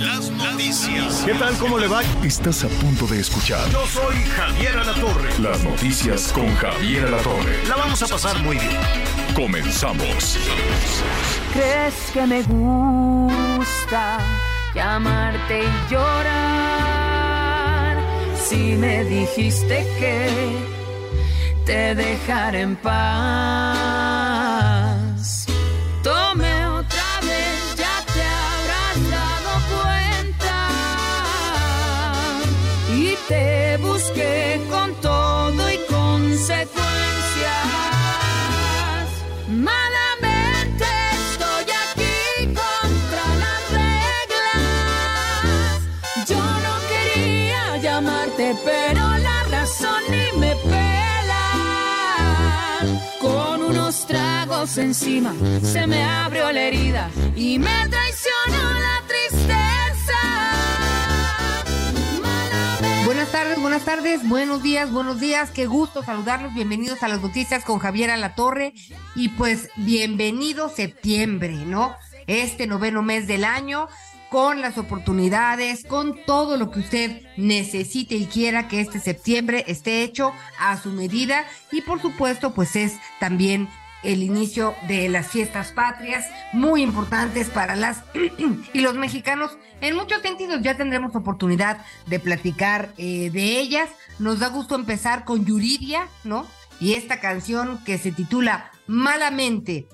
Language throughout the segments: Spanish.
Las noticias. ¿Qué tal? ¿Cómo le va? Estás a punto de escuchar Yo soy Javier Alatorre. las noticias con Javier Alatorre. La vamos a pasar muy bien. Comenzamos. ¿Crees que me gusta llamarte y llorar? Si me dijiste que te dejaré en paz. Encima se me abrió la herida y me traicionó la tristeza. Buenas tardes, buenas tardes, buenos días, buenos días. Qué gusto saludarlos. Bienvenidos a las noticias con Javier Alatorre. Y pues bienvenido septiembre, ¿no? Este noveno mes del año, con las oportunidades, con todo lo que usted necesite y quiera que este septiembre esté hecho a su medida. Y por supuesto, pues es también el inicio de las fiestas patrias, muy importantes para las y los mexicanos. En muchos sentidos ya tendremos oportunidad de platicar eh, de ellas. Nos da gusto empezar con Yuridia, ¿no? Y esta canción que se titula Malamente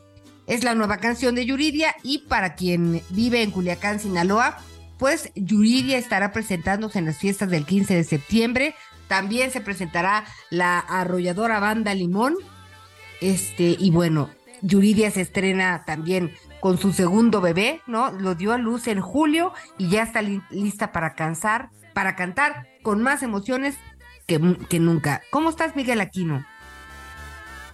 es la nueva canción de Yuridia y para quien vive en Culiacán, Sinaloa, pues Yuridia estará presentándose en las fiestas del 15 de septiembre. También se presentará la arrolladora banda Limón. Este, y bueno, Yuridia se estrena también con su segundo bebé, ¿no? Lo dio a luz en julio y ya está li- lista para cansar, para cantar con más emociones que, que nunca. ¿Cómo estás, Miguel Aquino?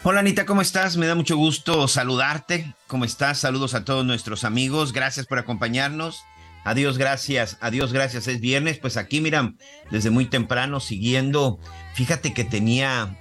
Hola Anita, ¿cómo estás? Me da mucho gusto saludarte. ¿Cómo estás? Saludos a todos nuestros amigos. Gracias por acompañarnos. Adiós, gracias. Adiós, gracias. Es viernes. Pues aquí, mira, desde muy temprano siguiendo. Fíjate que tenía.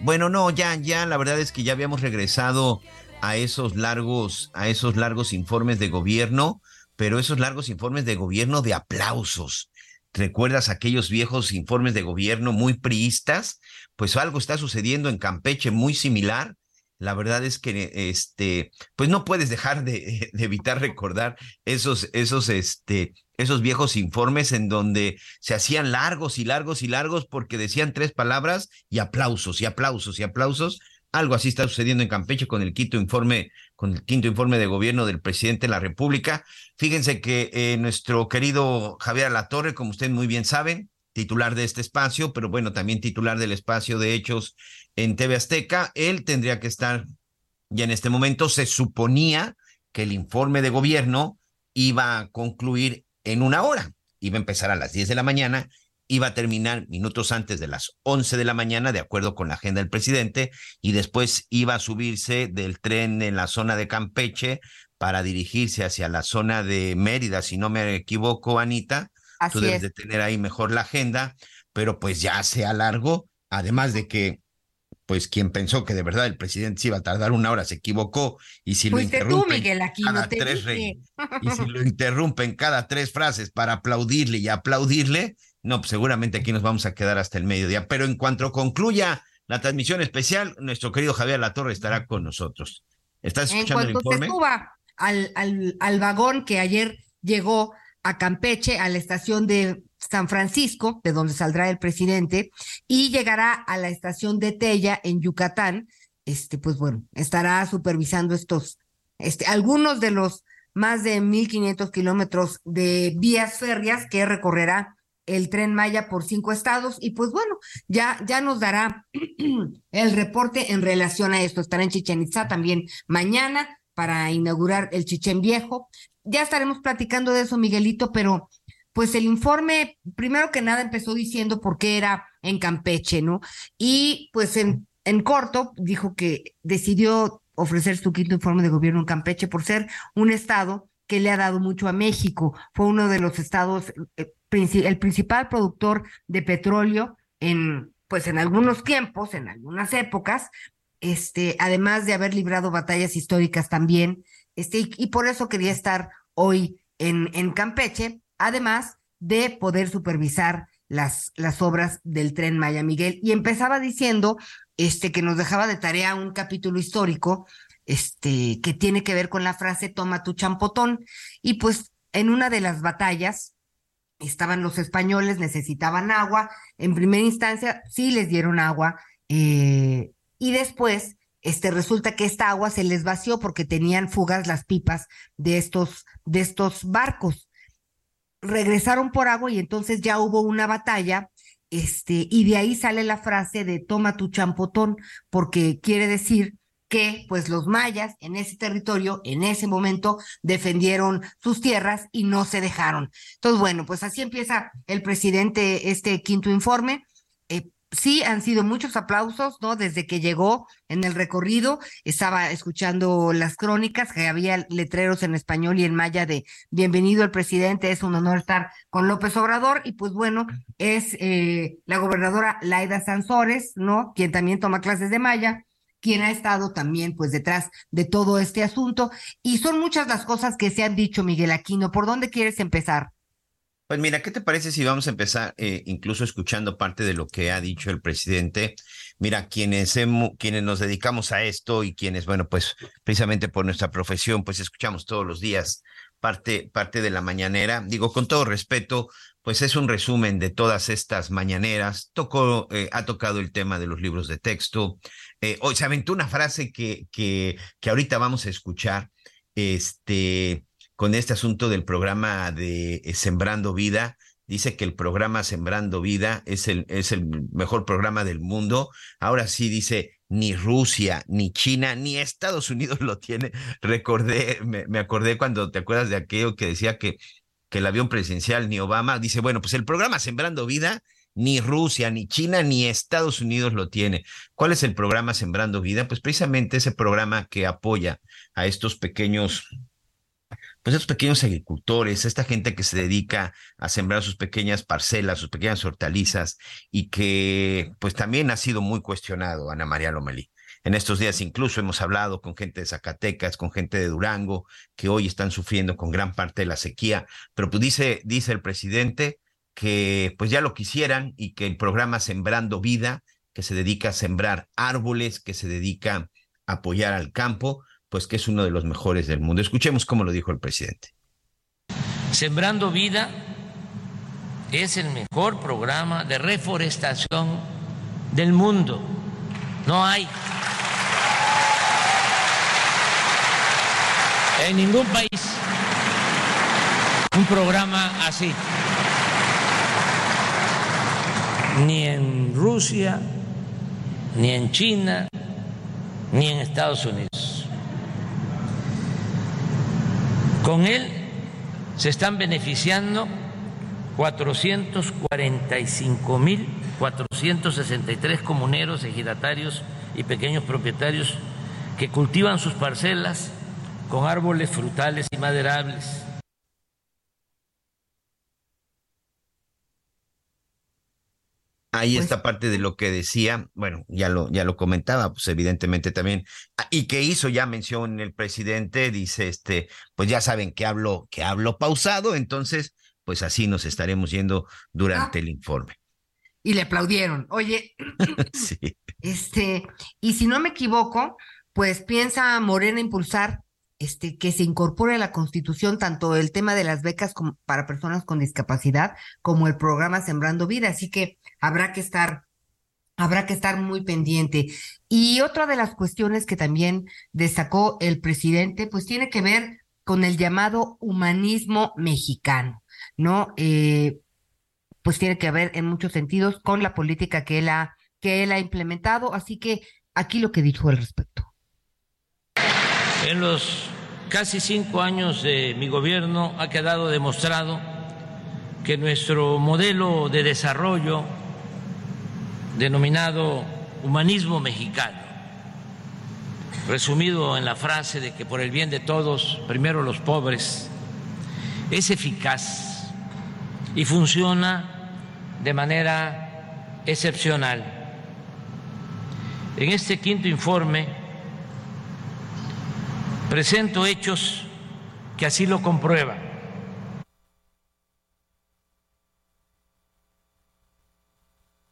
Bueno, no, ya, ya, la verdad es que ya habíamos regresado a esos largos, a esos largos informes de gobierno, pero esos largos informes de gobierno de aplausos. ¿Recuerdas aquellos viejos informes de gobierno muy priistas? Pues algo está sucediendo en Campeche muy similar. La verdad es que este, pues no puedes dejar de, de evitar recordar esos, esos, este, esos viejos informes en donde se hacían largos y largos y largos porque decían tres palabras y aplausos y aplausos y aplausos. Algo así está sucediendo en Campeche con el quinto informe, con el quinto informe de gobierno del presidente de la República. Fíjense que eh, nuestro querido Javier Alatorre, como ustedes muy bien saben, titular de este espacio, pero bueno, también titular del espacio de hechos en TV Azteca, él tendría que estar ya en este momento. Se suponía que el informe de gobierno iba a concluir en una hora, iba a empezar a las 10 de la mañana, iba a terminar minutos antes de las 11 de la mañana, de acuerdo con la agenda del presidente, y después iba a subirse del tren en la zona de Campeche para dirigirse hacia la zona de Mérida, si no me equivoco, Anita. Tú Así debes es. de tener ahí mejor la agenda, pero pues ya se alargó, además de que pues quien pensó que de verdad el presidente se iba a tardar una hora se equivocó y si lo tú, interrumpen Miguel cada te tres re- y si lo interrumpen cada tres frases para aplaudirle y aplaudirle, no, pues seguramente aquí nos vamos a quedar hasta el mediodía. Pero en cuanto concluya la transmisión especial, nuestro querido Javier Latorre estará con nosotros. ¿Estás En escuchando el cuanto se informe? suba al, al, al vagón que ayer llegó a Campeche, a la estación de San Francisco, de donde saldrá el presidente, y llegará a la estación de Tella en Yucatán, este, pues bueno, estará supervisando estos, este, algunos de los más de 1.500 kilómetros de vías férreas que recorrerá el tren Maya por cinco estados y pues bueno, ya, ya nos dará el reporte en relación a esto. Estará en Chichen Itzá también mañana para inaugurar el Chichén Viejo. Ya estaremos platicando de eso, Miguelito, pero pues el informe, primero que nada, empezó diciendo por qué era en Campeche, ¿no? Y pues en, en corto dijo que decidió ofrecer su quinto informe de gobierno en Campeche por ser un estado que le ha dado mucho a México. Fue uno de los estados, eh, el principal productor de petróleo en, pues en algunos tiempos, en algunas épocas, este, además de haber librado batallas históricas también, este, y, y por eso quería estar hoy en, en Campeche, además de poder supervisar las, las obras del tren Maya Miguel. Y empezaba diciendo este, que nos dejaba de tarea un capítulo histórico este, que tiene que ver con la frase toma tu champotón. Y pues en una de las batallas estaban los españoles, necesitaban agua. En primera instancia sí les dieron agua eh, y después este, resulta que esta agua se les vació porque tenían fugas las pipas de estos, de estos barcos regresaron por agua y entonces ya hubo una batalla, este, y de ahí sale la frase de toma tu champotón, porque quiere decir que pues los mayas en ese territorio, en ese momento, defendieron sus tierras y no se dejaron. Entonces, bueno, pues así empieza el presidente este quinto informe sí han sido muchos aplausos, ¿no? Desde que llegó en el recorrido, estaba escuchando las crónicas, que había letreros en español y en maya de bienvenido el presidente, es un honor estar con López Obrador, y pues bueno, es eh, la gobernadora Laida Sansores, ¿no? Quien también toma clases de maya quien ha estado también pues detrás de todo este asunto. Y son muchas las cosas que se han dicho, Miguel Aquino. ¿Por dónde quieres empezar? Pues mira, ¿qué te parece si vamos a empezar eh, incluso escuchando parte de lo que ha dicho el presidente? Mira, quienes, quienes nos dedicamos a esto y quienes, bueno, pues precisamente por nuestra profesión, pues escuchamos todos los días parte, parte de la mañanera. Digo, con todo respeto, pues es un resumen de todas estas mañaneras. Tocó, eh, ha tocado el tema de los libros de texto. Eh, hoy se aventó una frase que, que, que ahorita vamos a escuchar. Este, con este asunto del programa de eh, Sembrando Vida. Dice que el programa Sembrando Vida es el, es el mejor programa del mundo. Ahora sí dice, ni Rusia, ni China, ni Estados Unidos lo tiene. Recordé, me, me acordé cuando te acuerdas de aquello que decía que, que el avión presidencial, ni Obama, dice, bueno, pues el programa Sembrando Vida ni Rusia, ni China, ni Estados Unidos lo tiene. ¿Cuál es el programa Sembrando Vida? Pues precisamente ese programa que apoya a estos pequeños pues estos pequeños agricultores, esta gente que se dedica a sembrar sus pequeñas parcelas, sus pequeñas hortalizas y que pues también ha sido muy cuestionado, Ana María Lomelí. En estos días incluso hemos hablado con gente de Zacatecas, con gente de Durango, que hoy están sufriendo con gran parte de la sequía, pero pues dice, dice el presidente que pues ya lo quisieran y que el programa Sembrando Vida, que se dedica a sembrar árboles, que se dedica a apoyar al campo, pues que es uno de los mejores del mundo. Escuchemos cómo lo dijo el presidente. Sembrando Vida es el mejor programa de reforestación del mundo. No hay en ningún país un programa así. Ni en Rusia, ni en China, ni en Estados Unidos. Con él se están beneficiando 445.463 comuneros, ejidatarios y pequeños propietarios que cultivan sus parcelas con árboles frutales y maderables Ahí pues está parte de lo que decía, bueno, ya lo, ya lo comentaba, pues evidentemente también, ah, y que hizo ya mención el presidente, dice este, pues ya saben que hablo, que hablo pausado, entonces, pues así nos estaremos yendo durante el informe. Y le aplaudieron. Oye, sí. este, y si no me equivoco, pues piensa Morena impulsar este, que se incorpore a la Constitución tanto el tema de las becas para personas con discapacidad como el programa Sembrando Vida. Así que habrá que estar, habrá que estar muy pendiente. Y otra de las cuestiones que también destacó el presidente, pues tiene que ver con el llamado humanismo mexicano, ¿no? Eh, pues tiene que ver en muchos sentidos con la política que él ha, que él ha implementado. Así que aquí lo que dijo al respecto En los casi cinco años de mi gobierno ha quedado demostrado que nuestro modelo de desarrollo denominado humanismo mexicano, resumido en la frase de que por el bien de todos, primero los pobres, es eficaz y funciona de manera excepcional. En este quinto informe presento hechos que así lo comprueban.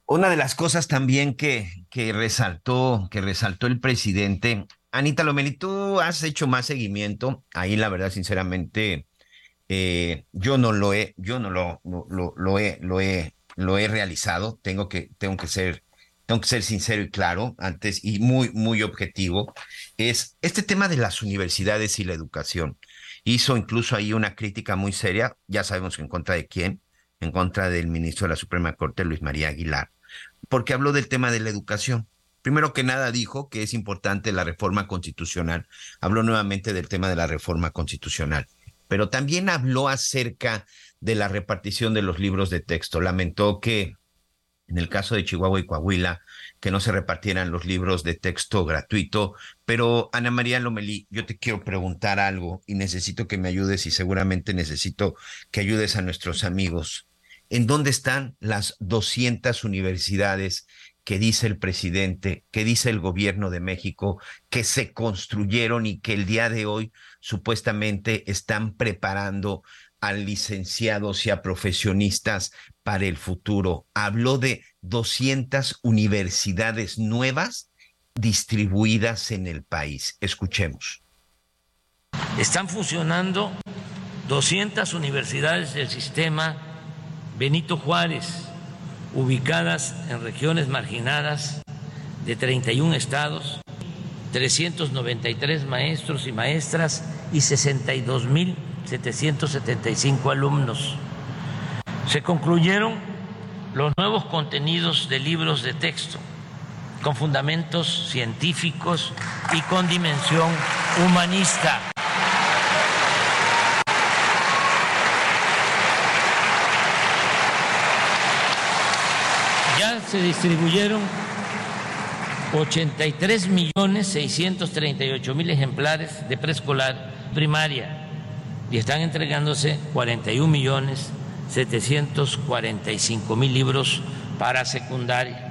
Una de las cosas también que, que resaltó, que resaltó el presidente, Anita Lomeli, tú has hecho más seguimiento. Ahí, la verdad, sinceramente, eh, yo no lo he, yo no lo, lo, lo, he, lo he, lo he realizado. Tengo que, tengo que ser, tengo que ser sincero y claro antes y muy, muy objetivo. Es este tema de las universidades y la educación. Hizo incluso ahí una crítica muy seria, ya sabemos en contra de quién, en contra del ministro de la Suprema Corte, Luis María Aguilar porque habló del tema de la educación. Primero que nada dijo que es importante la reforma constitucional. Habló nuevamente del tema de la reforma constitucional, pero también habló acerca de la repartición de los libros de texto. Lamentó que en el caso de Chihuahua y Coahuila, que no se repartieran los libros de texto gratuito. Pero Ana María Lomelí, yo te quiero preguntar algo y necesito que me ayudes y seguramente necesito que ayudes a nuestros amigos en dónde están las 200 universidades que dice el presidente, que dice el gobierno de México, que se construyeron y que el día de hoy supuestamente están preparando a licenciados y a profesionistas para el futuro. Habló de 200 universidades nuevas distribuidas en el país. Escuchemos. Están funcionando 200 universidades del sistema Benito Juárez, ubicadas en regiones marginadas de 31 estados, 393 maestros y maestras y 62.775 alumnos. Se concluyeron los nuevos contenidos de libros de texto con fundamentos científicos y con dimensión humanista. se distribuyeron 83 millones 638 mil ejemplares de preescolar primaria y están entregándose 41 millones 745 mil libros para secundaria.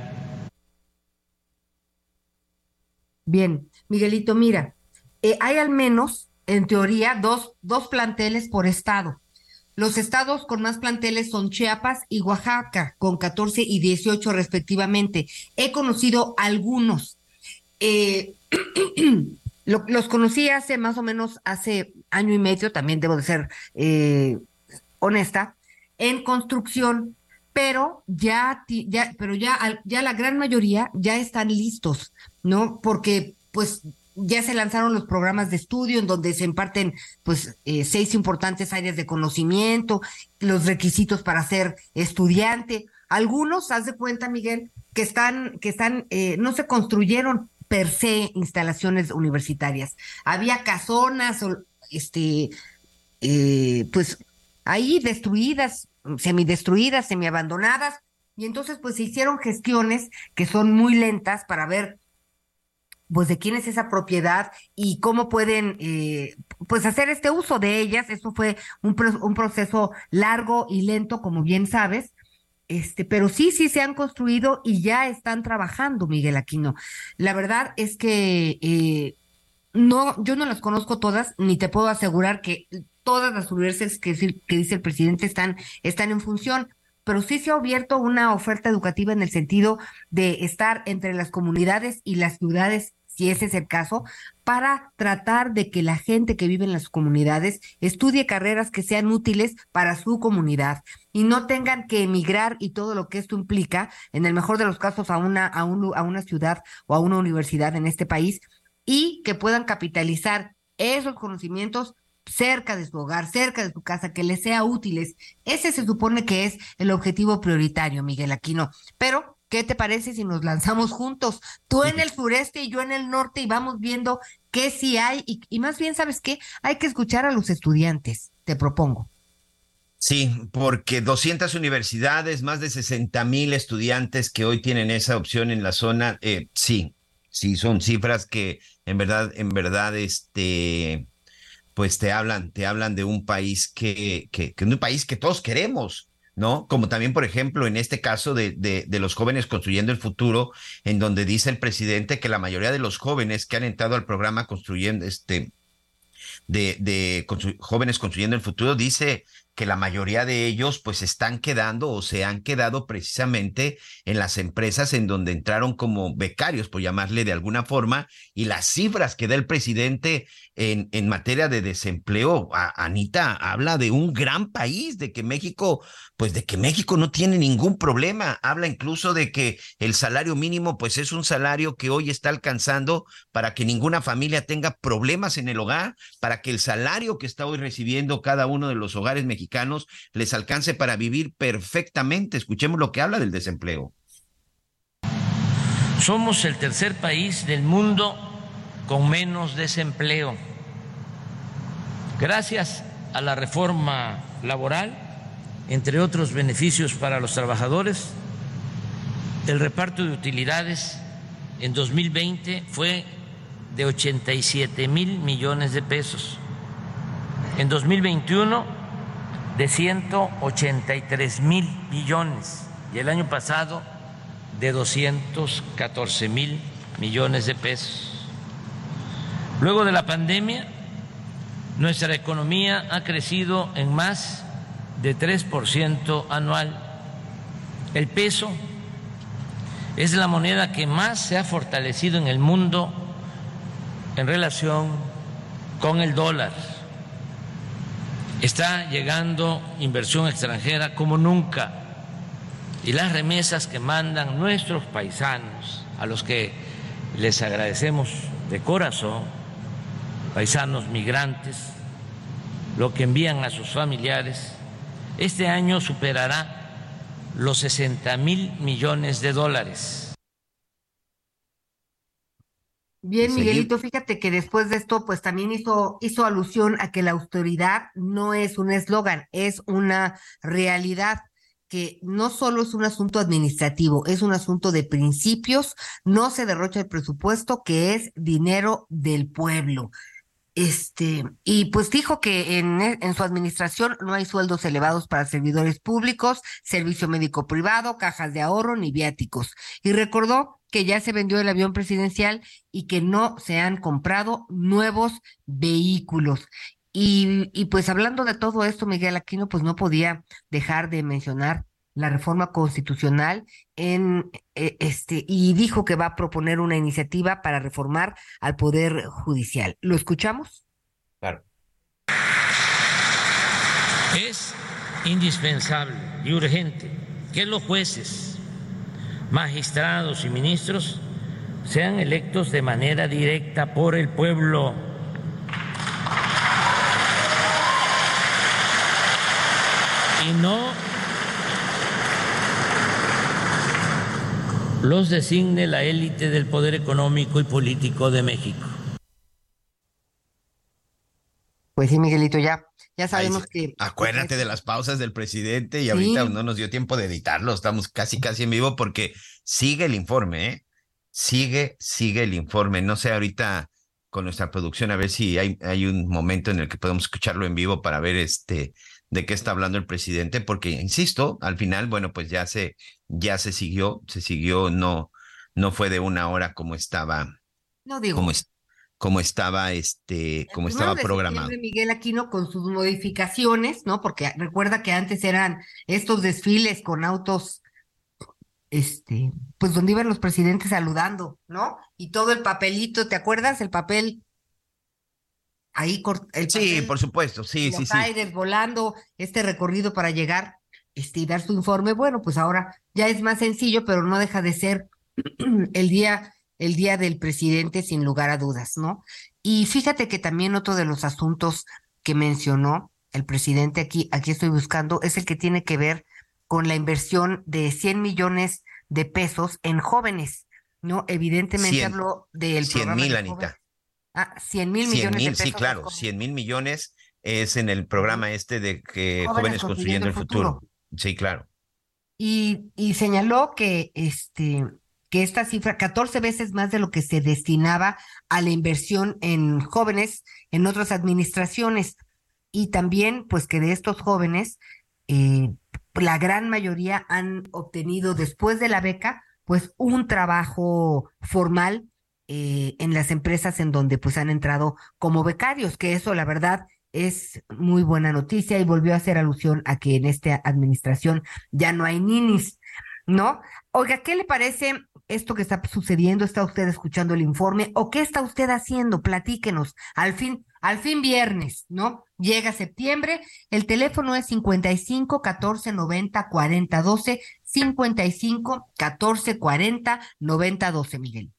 Bien, Miguelito, mira, eh, hay al menos, en teoría, dos, dos planteles por estado. Los estados con más planteles son Chiapas y Oaxaca, con 14 y 18 respectivamente. He conocido algunos. Eh, los conocí hace más o menos hace año y medio, también debo de ser eh, honesta, en construcción, pero ya, ya, pero ya, ya la gran mayoría ya están listos, ¿no? Porque pues ya se lanzaron los programas de estudio en donde se imparten pues eh, seis importantes áreas de conocimiento, los requisitos para ser estudiante. Algunos, haz de cuenta, Miguel, que están, que están, eh, no se construyeron per se instalaciones universitarias. Había casonas, este, eh, pues ahí destruidas, semidestruidas, semiabandonadas, y entonces pues se hicieron gestiones que son muy lentas para ver pues de quién es esa propiedad y cómo pueden eh, pues hacer este uso de ellas. Eso fue un, proceso largo y lento, como bien sabes. Este, pero sí, sí se han construido y ya están trabajando, Miguel Aquino. La verdad es que eh, no, yo no las conozco todas, ni te puedo asegurar que todas las universidades que, dice el presidente están, están en función pero sí se ha abierto una oferta educativa en el sentido de estar entre las comunidades y las ciudades si ese es el caso, para tratar de que la gente que vive en las comunidades estudie carreras que sean útiles para su comunidad y no tengan que emigrar y todo lo que esto implica, en el mejor de los casos, a una, a, un, a una ciudad o a una universidad en este país, y que puedan capitalizar esos conocimientos cerca de su hogar, cerca de su casa, que les sea útiles. Ese se supone que es el objetivo prioritario, Miguel Aquino. Pero ¿Qué te parece si nos lanzamos juntos? Tú en el sureste y yo en el norte y vamos viendo qué sí hay y, más bien, ¿sabes qué? Hay que escuchar a los estudiantes, te propongo. Sí, porque 200 universidades, más de 60 mil estudiantes que hoy tienen esa opción en la zona, eh, sí, sí, son cifras que en verdad, en verdad, este, pues te hablan, te hablan de un país que, que, que un país que todos queremos, ¿no? Como también, por ejemplo, en este caso de, de, de, los jóvenes construyendo el futuro, en donde dice el presidente que la mayoría de los jóvenes que han entrado al programa construyendo, este, de, de jóvenes construyendo el futuro, dice que la mayoría de ellos pues están quedando o se han quedado precisamente en las empresas en donde entraron como becarios, por llamarle de alguna forma, y las cifras que da el presidente en, en materia de desempleo, a, Anita, habla de un gran país, de que México, pues de que México no tiene ningún problema, habla incluso de que el salario mínimo pues es un salario que hoy está alcanzando para que ninguna familia tenga problemas en el hogar, para que el salario que está hoy recibiendo cada uno de los hogares mexicanos les alcance para vivir perfectamente. Escuchemos lo que habla del desempleo. Somos el tercer país del mundo con menos desempleo. Gracias a la reforma laboral, entre otros beneficios para los trabajadores, el reparto de utilidades en 2020 fue de 87 mil millones de pesos. En 2021 de 183 mil millones y el año pasado de 214 mil millones de pesos. Luego de la pandemia, nuestra economía ha crecido en más de 3% anual. El peso es la moneda que más se ha fortalecido en el mundo en relación con el dólar Está llegando inversión extranjera como nunca y las remesas que mandan nuestros paisanos, a los que les agradecemos de corazón, paisanos migrantes, lo que envían a sus familiares, este año superará los 60 mil millones de dólares. Bien, Miguelito, fíjate que después de esto, pues también hizo, hizo alusión a que la austeridad no es un eslogan, es una realidad que no solo es un asunto administrativo, es un asunto de principios, no se derrocha el presupuesto, que es dinero del pueblo. Este, y pues dijo que en, en, su administración no hay sueldos elevados para servidores públicos, servicio médico privado, cajas de ahorro ni viáticos. Y recordó que ya se vendió el avión presidencial y que no se han comprado nuevos vehículos. Y, y, pues hablando de todo esto, Miguel Aquino, pues no podía dejar de mencionar la reforma constitucional en eh, este y dijo que va a proponer una iniciativa para reformar al poder judicial. ¿Lo escuchamos? Claro. Es indispensable y urgente que los jueces magistrados y ministros sean electos de manera directa por el pueblo. Y no los designe la élite del poder económico y político de México. Pues sí, Miguelito, ya ya sabemos que. Acuérdate de las pausas del presidente y ahorita sí. no nos dio tiempo de editarlo. Estamos casi, casi en vivo porque sigue el informe, ¿eh? Sigue, sigue el informe. No sé ahorita con nuestra producción a ver si hay, hay un momento en el que podemos escucharlo en vivo para ver este de qué está hablando el presidente, porque insisto, al final, bueno, pues ya se, ya se siguió, se siguió, no, no fue de una hora como estaba. No digo. Como, como estaba este como estaba programado. Miguel Aquino con sus modificaciones, ¿no? Porque recuerda que antes eran estos desfiles con autos este, pues donde iban los presidentes saludando, ¿no? Y todo el papelito, ¿te acuerdas? El papel ahí el Sí, por supuesto, sí, los sí, aires sí. volando, este recorrido para llegar este y dar su informe. Bueno, pues ahora ya es más sencillo, pero no deja de ser el día el día del presidente sin lugar a dudas, ¿no? Y fíjate que también otro de los asuntos que mencionó el presidente aquí, aquí estoy buscando, es el que tiene que ver con la inversión de 100 millones de pesos en jóvenes, ¿no? Evidentemente Cien. habló del 100 programa mil, de Anita. Ah, 100 mil 100 millones de mil, pesos. sí, claro, jóvenes. 100 mil millones es en el programa este de que Jóvenes jóvenes, construyendo el futuro. Sí, claro. y, y señaló que este que esta cifra, 14 veces más de lo que se destinaba a la inversión en jóvenes en otras administraciones. Y también, pues que de estos jóvenes, eh, la gran mayoría han obtenido después de la beca, pues un trabajo formal eh, en las empresas en donde pues han entrado como becarios, que eso la verdad es muy buena noticia y volvió a hacer alusión a que en esta administración ya no hay ninis, ¿no? Oiga, ¿qué le parece esto que está sucediendo? ¿Está usted escuchando el informe? ¿O qué está usted haciendo? Platíquenos. Al fin, al fin viernes, ¿no? Llega septiembre, el teléfono es 55 14 90 40 12, 55 14 40 90 12, Miguel.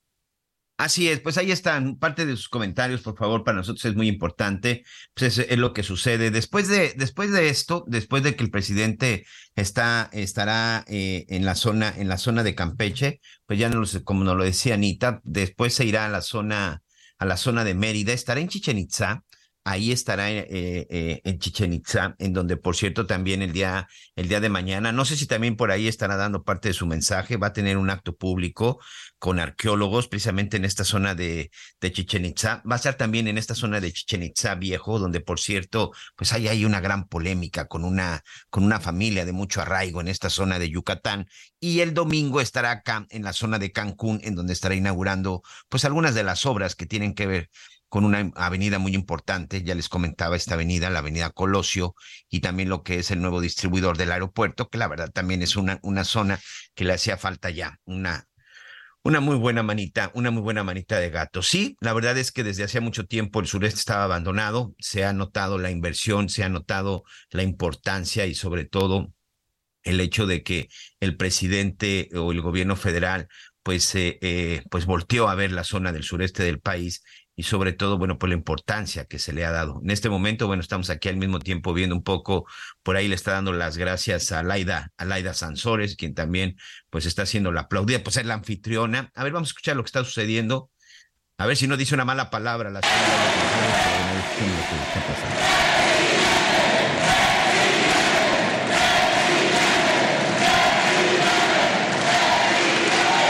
Así es, pues ahí están parte de sus comentarios, por favor, para nosotros es muy importante, pues es, lo que sucede. Después de, después de esto, después de que el presidente está, estará eh, en la zona, en la zona de Campeche, pues ya no lo sé, como nos lo decía Anita, después se irá a la zona, a la zona de Mérida, estará en Chichen Itza, ahí estará eh, eh, en Chichen Itza, en donde, por cierto, también el día, el día de mañana, no sé si también por ahí estará dando parte de su mensaje, va a tener un acto público con arqueólogos, precisamente en esta zona de, de Chichen Itza. Va a estar también en esta zona de Chichen Itza viejo, donde, por cierto, pues ahí hay una gran polémica con una, con una familia de mucho arraigo en esta zona de Yucatán. Y el domingo estará acá en la zona de Cancún, en donde estará inaugurando, pues algunas de las obras que tienen que ver con una avenida muy importante, ya les comentaba esta avenida, la avenida Colosio, y también lo que es el nuevo distribuidor del aeropuerto, que la verdad también es una, una zona que le hacía falta ya, una, una muy buena manita, una muy buena manita de gato. Sí, la verdad es que desde hacía mucho tiempo el sureste estaba abandonado, se ha notado la inversión, se ha notado la importancia y sobre todo el hecho de que el presidente o el gobierno federal pues, eh, eh, pues volteó a ver la zona del sureste del país y sobre todo, bueno, por la importancia que se le ha dado. En este momento, bueno, estamos aquí al mismo tiempo viendo un poco, por ahí le está dando las gracias a Laida, a Laida Sansores, quien también, pues, está haciendo la aplaudida, pues es la anfitriona. A ver, vamos a escuchar lo que está sucediendo. A ver si no dice una mala palabra la señora.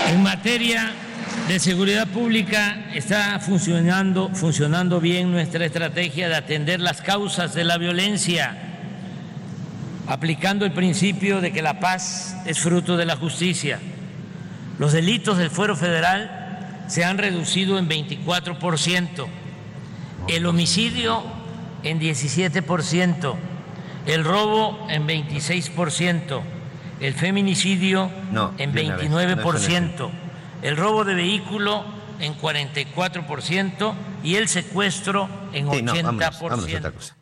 En materia de seguridad pública está funcionando, funcionando bien nuestra estrategia de atender las causas de la violencia, aplicando el principio de que la paz es fruto de la justicia. Los delitos del fuero federal se han reducido en 24%, el homicidio en 17%, el robo en 26%, el feminicidio No, en de una vez, no es una 29%, el robo de vehículo en 44% y el secuestro en Sí, no, 80%. vámonos, vámonos a otra cosa.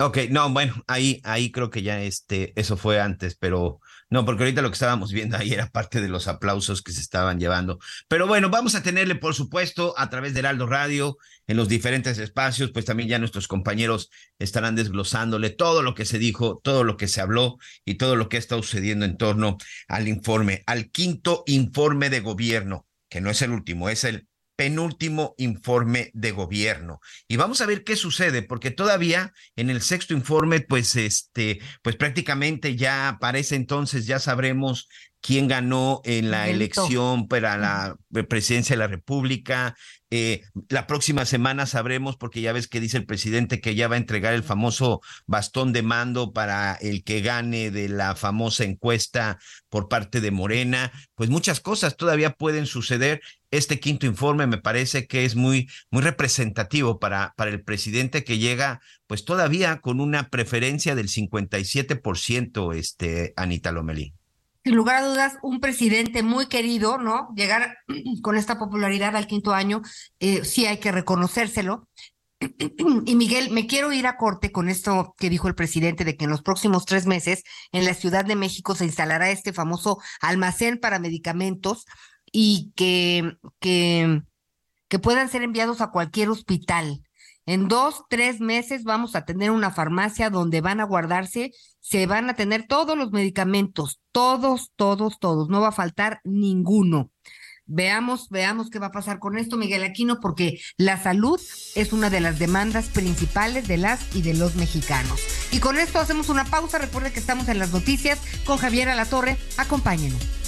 Ok, no, bueno, ahí, ahí creo que ya este, eso fue antes, pero no, porque ahorita lo que estábamos viendo ahí era parte de los aplausos que se estaban llevando. Pero bueno, vamos a tenerle, por supuesto, a través de Heraldo Radio, en los diferentes espacios, pues también ya nuestros compañeros estarán desglosándole todo lo que se dijo, todo lo que se habló y todo lo que está sucediendo en torno al informe, al quinto informe de gobierno, que no es el último, es el penúltimo informe de gobierno. Y vamos a ver qué sucede, porque todavía en el sexto informe, pues este, pues prácticamente ya parece entonces, ya sabremos quién ganó en la elección para la presidencia de la República. Eh, la próxima semana sabremos, porque ya ves que dice el presidente que ya va a entregar el famoso bastón de mando para el que gane de la famosa encuesta por parte de Morena. Pues muchas cosas todavía pueden suceder. Este quinto informe me parece que es muy, muy representativo para, para el presidente que llega, pues todavía con una preferencia del 57%, este, Anita Lomelí. Sin lugar a dudas, un presidente muy querido, ¿no? Llegar con esta popularidad al quinto año, eh, sí hay que reconocérselo. Y Miguel, me quiero ir a corte con esto que dijo el presidente de que en los próximos tres meses en la Ciudad de México se instalará este famoso almacén para medicamentos y que, que, que puedan ser enviados a cualquier hospital. En dos, tres meses vamos a tener una farmacia donde van a guardarse, se van a tener todos los medicamentos, todos, todos, todos, no va a faltar ninguno. Veamos, veamos qué va a pasar con esto, Miguel Aquino, porque la salud es una de las demandas principales de las y de los mexicanos. Y con esto hacemos una pausa. Recuerde que estamos en las noticias con Javier Alatorre. Acompáñenos.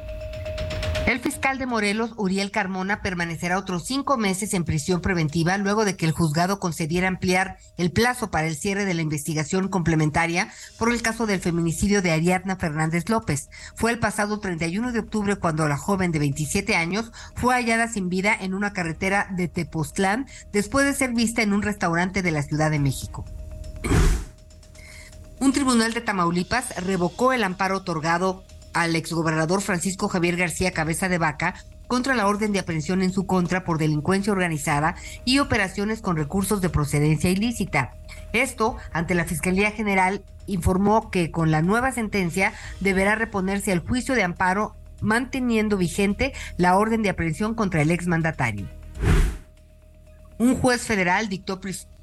el fiscal de Morelos, Uriel Carmona, permanecerá otros cinco meses en prisión preventiva luego de que el juzgado concediera ampliar el plazo para el cierre de la investigación complementaria por el caso del feminicidio de Ariadna Fernández López. Fue el pasado 31 de octubre cuando la joven de 27 años fue hallada sin vida en una carretera de Tepoztlán después de ser vista en un restaurante de la Ciudad de México. Un tribunal de Tamaulipas revocó el amparo otorgado al exgobernador Francisco Javier García Cabeza de Vaca contra la orden de aprehensión en su contra por delincuencia organizada y operaciones con recursos de procedencia ilícita. Esto, ante la Fiscalía General, informó que con la nueva sentencia deberá reponerse el juicio de amparo manteniendo vigente la orden de aprehensión contra el exmandatario. Un juez federal dictó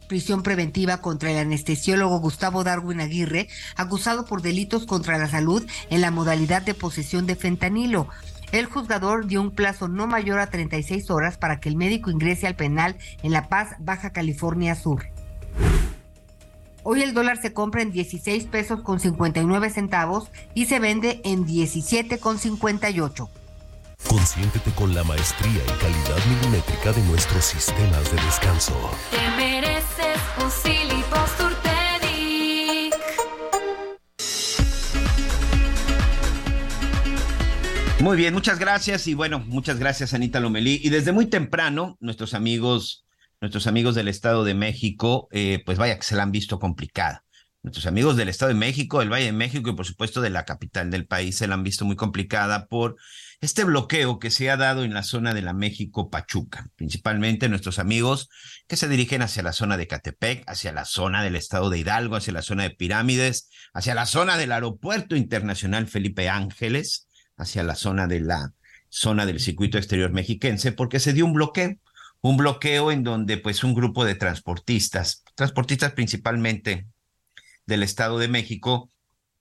prisión preventiva contra el anestesiólogo Gustavo Darwin Aguirre, acusado por delitos contra la salud en la modalidad de posesión de fentanilo. El juzgador dio un plazo no mayor a 36 horas para que el médico ingrese al penal en La Paz, Baja California Sur. Hoy el dólar se compra en 16 pesos con 59 centavos y se vende en 17 con 58. Consiéntete con la maestría y calidad milimétrica de nuestros sistemas de descanso. Te mereces un Muy bien, muchas gracias y bueno, muchas gracias Anita Lomelí. Y desde muy temprano, nuestros amigos, nuestros amigos del Estado de México, eh, pues vaya que se la han visto complicada. Nuestros amigos del Estado de México, del Valle de México y por supuesto de la capital del país se la han visto muy complicada por este bloqueo que se ha dado en la zona de la México Pachuca, principalmente nuestros amigos que se dirigen hacia la zona de Catepec, hacia la zona del estado de Hidalgo, hacia la zona de Pirámides, hacia la zona del Aeropuerto Internacional Felipe Ángeles, hacia la zona de la zona del circuito exterior mexiquense, porque se dio un bloqueo, un bloqueo en donde pues un grupo de transportistas, transportistas principalmente del Estado de México,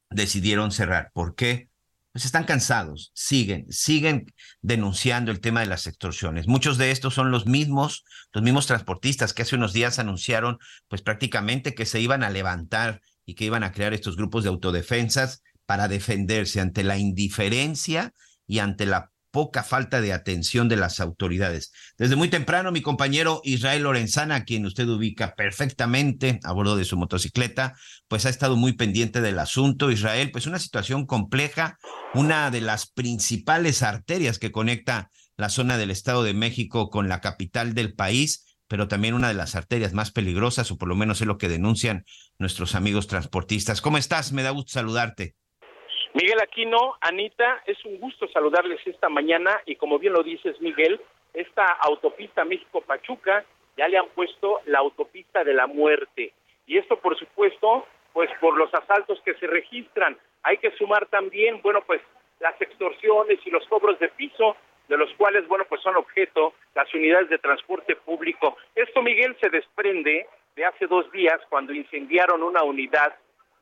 decidieron cerrar. ¿Por qué? Pues están cansados, siguen, siguen denunciando el tema de las extorsiones. Muchos de estos son los mismos, los mismos transportistas que hace unos días anunciaron, pues prácticamente que se iban a levantar y que iban a crear estos grupos de autodefensas para defenderse ante la indiferencia y ante la poca falta de atención de las autoridades. Desde muy temprano, mi compañero Israel Lorenzana, quien usted ubica perfectamente a bordo de su motocicleta, pues ha estado muy pendiente del asunto. Israel, pues una situación compleja, una de las principales arterias que conecta la zona del Estado de México con la capital del país, pero también una de las arterias más peligrosas, o por lo menos es lo que denuncian nuestros amigos transportistas. ¿Cómo estás? Me da gusto saludarte. Miguel Aquino, Anita, es un gusto saludarles esta mañana y como bien lo dices Miguel, esta autopista México-Pachuca ya le han puesto la autopista de la muerte. Y esto por supuesto, pues por los asaltos que se registran. Hay que sumar también, bueno, pues las extorsiones y los cobros de piso, de los cuales, bueno, pues son objeto las unidades de transporte público. Esto, Miguel, se desprende de hace dos días cuando incendiaron una unidad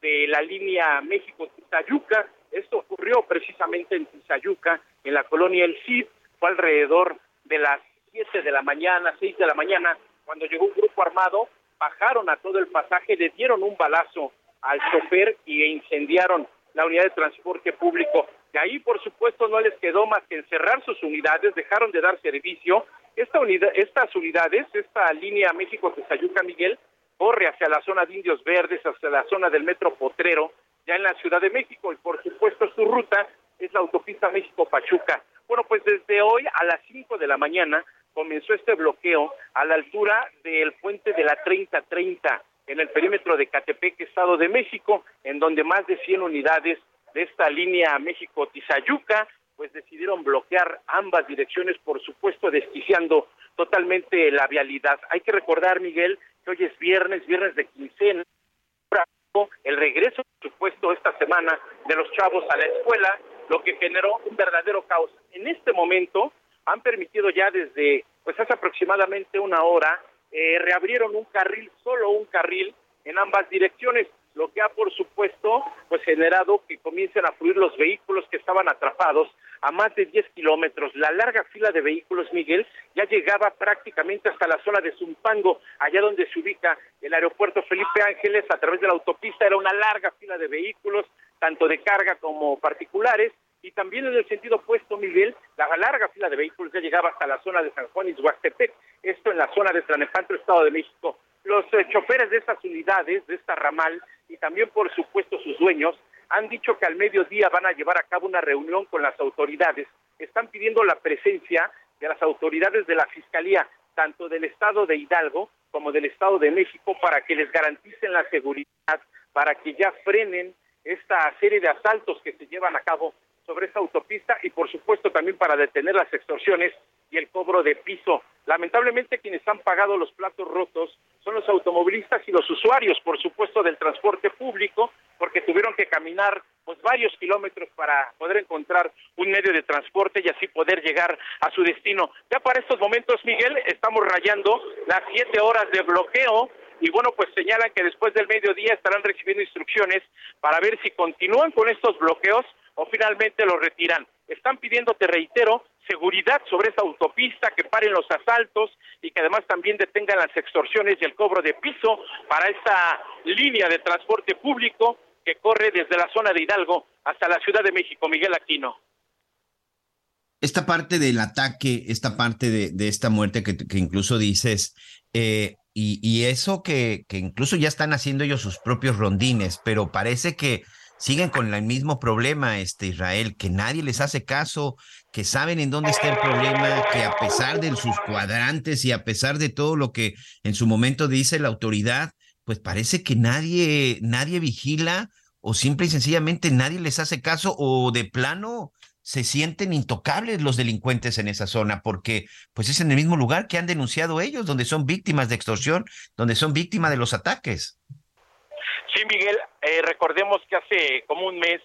de la línea México-Tizayuca, esto ocurrió precisamente en Tizayuca, en la colonia El Cid, fue alrededor de las 7 de la mañana, 6 de la mañana, cuando llegó un grupo armado, bajaron a todo el pasaje, le dieron un balazo al chofer y incendiaron la unidad de transporte público. De ahí, por supuesto, no les quedó más que encerrar sus unidades, dejaron de dar servicio. Esta unidad, estas unidades, esta línea México-Tezayuca, Miguel, corre hacia la zona de Indios Verdes, hacia la zona del Metro Potrero, ya en la Ciudad de México, y por supuesto su ruta es la autopista México-Pachuca. Bueno, pues desde hoy a las 5 de la mañana comenzó este bloqueo a la altura del puente de la 3030 en el perímetro de Catepec, Estado de México, en donde más de 100 unidades de esta línea México-Tizayuca pues decidieron bloquear ambas direcciones, por supuesto desquiciando totalmente la vialidad. Hay que recordar, Miguel, que hoy es viernes, viernes de quincena, el regreso, por supuesto, esta semana de los chavos a la escuela, lo que generó un verdadero caos. En este momento han permitido ya desde, pues hace aproximadamente una hora, eh, reabrieron un carril, solo un carril, en ambas direcciones, lo que ha, por supuesto, pues generado que comiencen a fluir los vehículos que estaban atrapados a más de 10 kilómetros. La larga fila de vehículos, Miguel, ya llegaba prácticamente hasta la zona de Zumpango, allá donde se ubica el aeropuerto Felipe Ángeles, a través de la autopista, era una larga fila de vehículos, tanto de carga como particulares, y también en el sentido opuesto, Miguel, la larga fila de vehículos ya llegaba hasta la zona de San Juan y Huastepec, esto en la zona de Tlanepantro, Estado de México. Los eh, choferes de estas unidades, de esta ramal, y también por supuesto sus dueños, han dicho que al mediodía van a llevar a cabo una reunión con las autoridades. Están pidiendo la presencia de las autoridades de la Fiscalía, tanto del Estado de Hidalgo como del Estado de México, para que les garanticen la seguridad, para que ya frenen esta serie de asaltos que se llevan a cabo sobre esta autopista y por supuesto también para detener las extorsiones y el cobro de piso. Lamentablemente quienes han pagado los platos rotos son los automovilistas y los usuarios, por supuesto, del transporte público, porque tuvieron que caminar pues varios kilómetros para poder encontrar un medio de transporte y así poder llegar a su destino. Ya para estos momentos, Miguel, estamos rayando las siete horas de bloqueo y bueno, pues señalan que después del mediodía estarán recibiendo instrucciones para ver si continúan con estos bloqueos o finalmente los retiran. Están pidiendo, te reitero, seguridad sobre esa autopista, que paren los asaltos y que además también detengan las extorsiones y el cobro de piso para esta línea de transporte público que corre desde la zona de Hidalgo hasta la Ciudad de México. Miguel Aquino. Esta parte del ataque, esta parte de, esta muerte que, incluso dices, eh, y, eso que incluso ya están haciendo ellos sus propios rondines, pero parece que siguen con el mismo problema, este Israel, que nadie les hace caso, que saben en dónde está el problema, que a pesar de sus cuadrantes y a pesar de todo lo que en su momento dice la autoridad, pues parece que nadie, nadie vigila o simple y sencillamente nadie les hace caso o de plano se sienten intocables los delincuentes en esa zona porque pues es en el mismo lugar que han denunciado ellos, donde son víctimas de extorsión, donde son víctimas de los ataques. Sí, Miguel, eh, recordemos que hace como un mes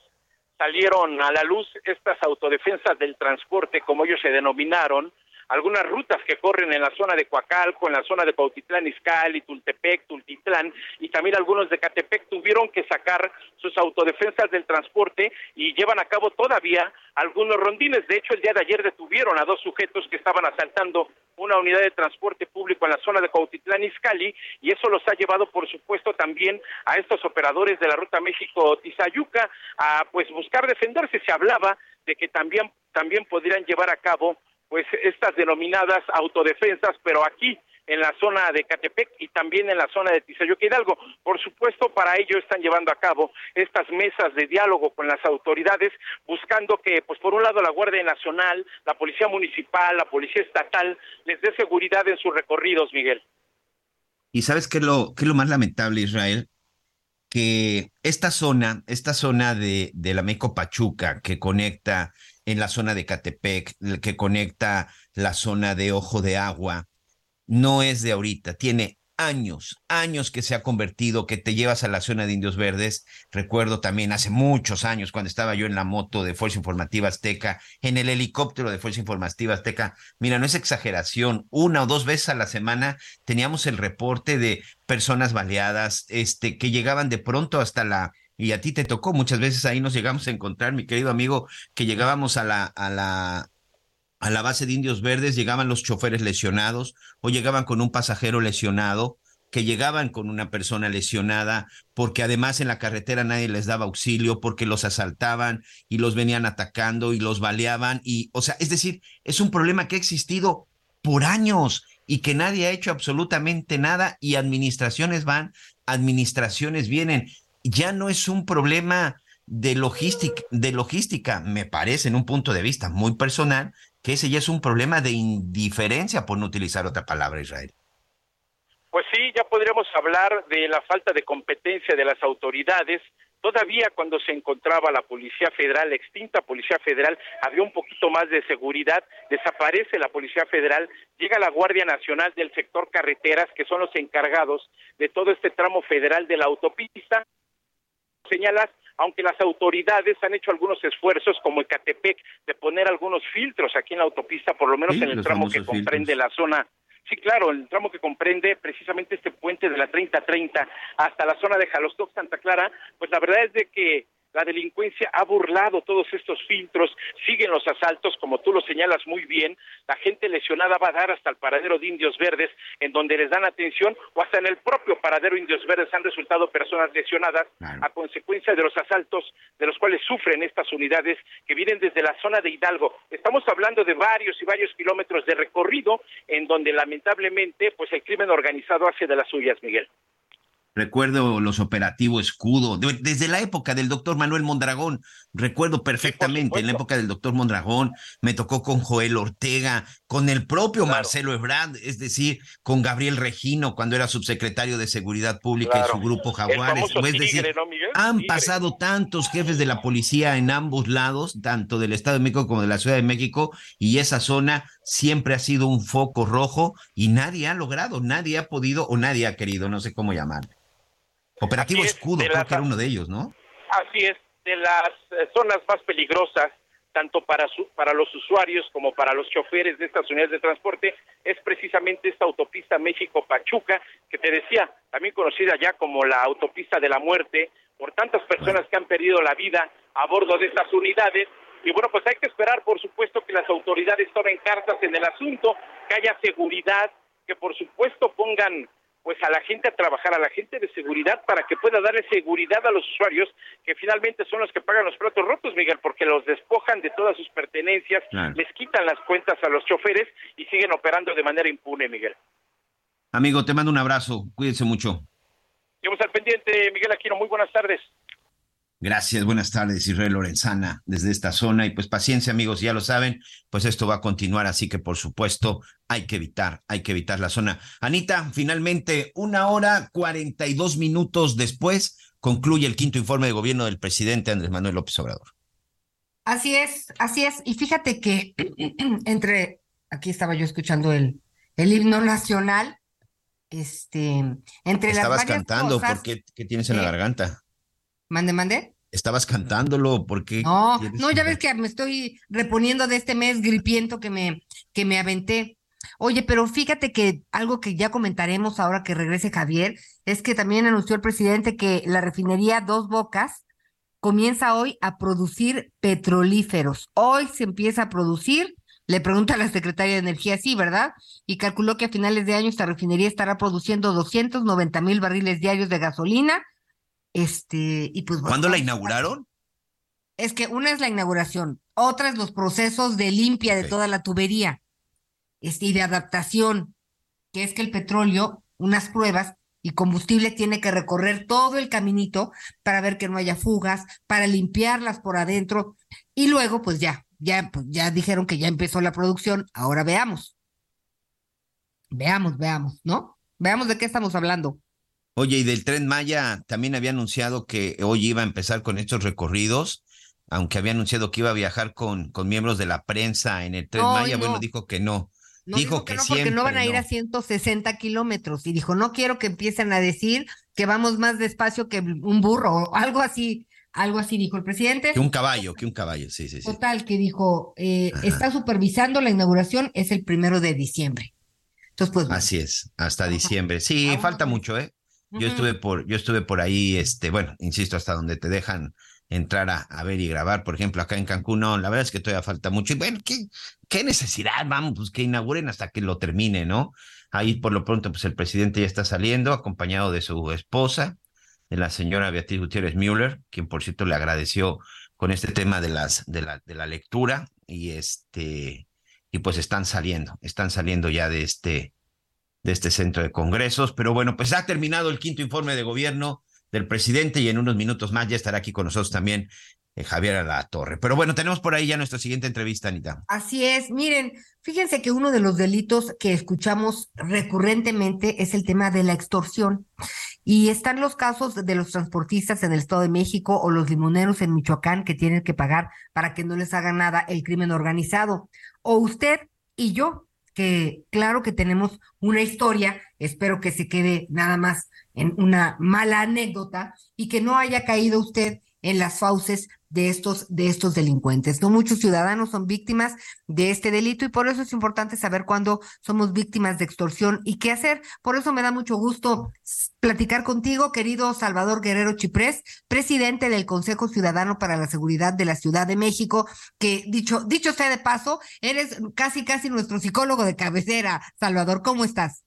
salieron a la luz estas autodefensas del transporte, como ellos se denominaron, algunas rutas que corren en la zona de Coacalco, en la zona de Pautitlán, Izcalli, Tultepec, Tultitlán y también algunos de Catepec tuvieron que sacar sus autodefensas del transporte y llevan a cabo todavía algunos rondines. De hecho, el día de ayer detuvieron a dos sujetos que estaban asaltando una unidad de transporte público en la zona de Pautitlán, Izcalli y eso los ha llevado, por supuesto, también a estos operadores de la ruta México-Tizayuca a pues buscar defenderse. Se hablaba de que también también podrían llevar a cabo pues estas denominadas autodefensas, pero aquí en la zona de Catepec y también en la zona de Tizayuca Hidalgo. Por supuesto, para ello están llevando a cabo estas mesas de diálogo con las autoridades, buscando que, pues por un lado, la Guardia Nacional, la Policía Municipal, la Policía Estatal, les dé seguridad en sus recorridos, Miguel. ¿Y sabes qué es lo, qué es lo más lamentable, Israel? Que esta zona, esta zona de, de la Meco Pachuca, que conecta en la zona de Catepec, que conecta la zona de Ojo de Agua, no es de ahorita, tiene años, años que se ha convertido, que te llevas a la zona de Indios Verdes. Recuerdo también hace muchos años cuando estaba yo en la moto de Fuerza Informativa Azteca, en el helicóptero de Fuerza Informativa Azteca. Mira, no es exageración, una o dos veces a la semana teníamos el reporte de personas baleadas, este, que llegaban de pronto hasta la y a ti te tocó muchas veces ahí nos llegamos a encontrar, mi querido amigo, que llegábamos a la, a la, a la base de Indios Verdes, llegaban los choferes lesionados o llegaban con un pasajero lesionado que llegaban con una persona lesionada, porque además en la carretera nadie les daba auxilio, porque los asaltaban y los venían atacando y los baleaban. Y, o sea, es decir, es un problema que ha existido por años y que nadie ha hecho absolutamente nada y administraciones van, administraciones vienen. Ya no es un problema de logística, me parece, en un punto de vista muy personal, que ese ya es un problema de indiferencia, por no utilizar otra palabra, Israel. Pues sí, ya podríamos hablar de la falta de competencia de las autoridades. Todavía cuando se encontraba la Policía Federal, la extinta Policía Federal, había un poquito más de seguridad, desaparece la Policía Federal, llega la Guardia Nacional del sector carreteras, que son los encargados de todo este tramo federal de la autopista. Señalas, aunque las autoridades han hecho algunos esfuerzos, como Ecatepec, de poner algunos filtros aquí en la autopista, por lo menos en el tramo que comprende la zona. Sí, claro, el tramo que comprende precisamente este puente de la 3030 hasta la zona de Jalostoc, Santa Clara, pues la verdad es de que la delincuencia ha burlado todos estos filtros, siguen los asaltos, como tú lo señalas muy bien, la gente lesionada va a dar hasta el paradero de Indios Verdes, en donde les dan atención, o hasta en el propio paradero de Indios Verdes han resultado personas lesionadas a consecuencia de los asaltos de los cuales sufren estas unidades que vienen desde la zona de Hidalgo. Estamos hablando de varios y varios kilómetros de recorrido, en donde lamentablemente pues el crimen organizado hace de las suyas, Miguel. Recuerdo los operativos escudo, desde la época del doctor Manuel Mondragón, recuerdo perfectamente, en la época del doctor Mondragón, me tocó con Joel Ortega, con el propio Marcelo Ebrard, es decir, con Gabriel Regino cuando era subsecretario de Seguridad Pública y su grupo Jaguares. es decir, han pasado tantos jefes de la policía en ambos lados, tanto del Estado de México como de la Ciudad de México, y esa zona siempre ha sido un foco rojo y nadie ha logrado, nadie ha podido o nadie ha querido, no sé cómo llamar. Operativo Escudo, creo que era uno de ellos, ¿no? Así es, de las eh, zonas más peligrosas, tanto para, para los usuarios como para los choferes de estas unidades de transporte, es precisamente esta autopista México-Pachuca, que te decía, también conocida ya como la autopista de la muerte, por tantas personas que han perdido la vida a bordo de estas unidades. Y bueno, pues hay que esperar, por supuesto, que las autoridades tomen cartas en el asunto, que haya seguridad, que por supuesto pongan pues a la gente a trabajar, a la gente de seguridad para que pueda darle seguridad a los usuarios que finalmente son los que pagan los platos rotos, Miguel, porque los despojan de todas sus pertenencias, les quitan las cuentas a los choferes y siguen operando de manera impune, Miguel. Amigo, te mando un abrazo, cuídense mucho. Vamos al pendiente, Miguel Aquino, muy buenas tardes. Gracias, buenas tardes, Israel Lorenzana, desde esta zona. Y pues paciencia, amigos, ya lo saben, pues esto va a continuar, así que por supuesto hay que evitar, hay que evitar la zona. Anita, finalmente, una hora cuarenta y dos minutos después, concluye el quinto informe de gobierno del presidente Andrés Manuel López Obrador. Así es, así es. Y fíjate que entre, aquí estaba yo escuchando el, el himno nacional, este, entre Estabas las cantando, cosas, ¿por qué, qué tienes en la garganta? Mande, mande. Estabas cantándolo, ¿por qué? No, no, ya ves que me estoy reponiendo de este mes gripiento que me, que me aventé. Oye, pero fíjate que algo que ya comentaremos ahora que regrese Javier, es que también anunció el presidente que la refinería Dos Bocas comienza hoy a producir petrolíferos. Hoy se empieza a producir, le pregunta a la secretaria de Energía, sí, ¿verdad? Y calculó que a finales de año esta refinería estará produciendo 290 mil barriles diarios de gasolina este, y pues ¿Cuándo la inauguraron? Es que una es la inauguración, otra es los procesos de limpia de toda la tubería este, y de adaptación, que es que el petróleo, unas pruebas y combustible tiene que recorrer todo el caminito para ver que no haya fugas, para limpiarlas por adentro y luego pues ya, ya, pues, ya dijeron que ya empezó la producción, ahora veamos. Veamos, veamos, ¿no? Veamos de qué estamos hablando. Oye, y del tren Maya también había anunciado que hoy iba a empezar con estos recorridos, aunque había anunciado que iba a viajar con, con miembros de la prensa en el tren No, Maya. Bueno, no. dijo que no. No, dijo dijo que, no, siempre porque no van a ir a 160 kilómetros. Y dijo, no quiero que empiecen a decir que vamos más despacio que un burro o algo así. Algo así dijo el presidente. Que un caballo, que un caballo, sí, sí, sí. Total, que dijo, eh, está supervisando la inauguración, es el primero de diciembre. Entonces, pues, Así es, hasta diciembre. Sí, falta mucho, ¿eh? Yo estuve por, yo estuve por ahí, este, bueno, insisto, hasta donde te dejan entrar a, ver y grabar, por ejemplo, acá en Cancún, no, la verdad es que todavía falta mucho. Y bueno, ¿qué, qué necesidad? Vamos, pues que inauguren hasta que lo termine, ¿no? Ahí por lo pronto, pues el presidente ya está saliendo, acompañado de su esposa, de la señora Beatriz Gutiérrez Müller, quien por cierto le agradeció con este tema de las de la, de la lectura y este y pues están saliendo, están saliendo ya de este de este centro de congresos, pero bueno, pues ha terminado el quinto informe de gobierno del presidente y en unos minutos más ya estará aquí con nosotros también eh, Javier La Torre. Pero bueno, tenemos por ahí ya nuestra siguiente entrevista, Anita. Así es, miren, fíjense que uno de los delitos que escuchamos recurrentemente es el tema de la extorsión. Y están los casos de los transportistas en el Estado de México o los limoneros en Michoacán que tienen que pagar para que no les haga nada el crimen organizado. O usted y yo, que claro que tenemos una historia, espero que se quede nada más en una mala anécdota y que no haya caído usted en las fauces de estos, de estos delincuentes. No muchos ciudadanos son víctimas de este delito y por eso es importante saber cuándo somos víctimas de extorsión y qué hacer. Por eso me da mucho gusto platicar contigo, querido Salvador Guerrero Chiprés, presidente del Consejo Ciudadano para la Seguridad de la Ciudad de México, que dicho, dicho sea de paso, eres casi, casi nuestro psicólogo de cabecera. Salvador, ¿cómo estás?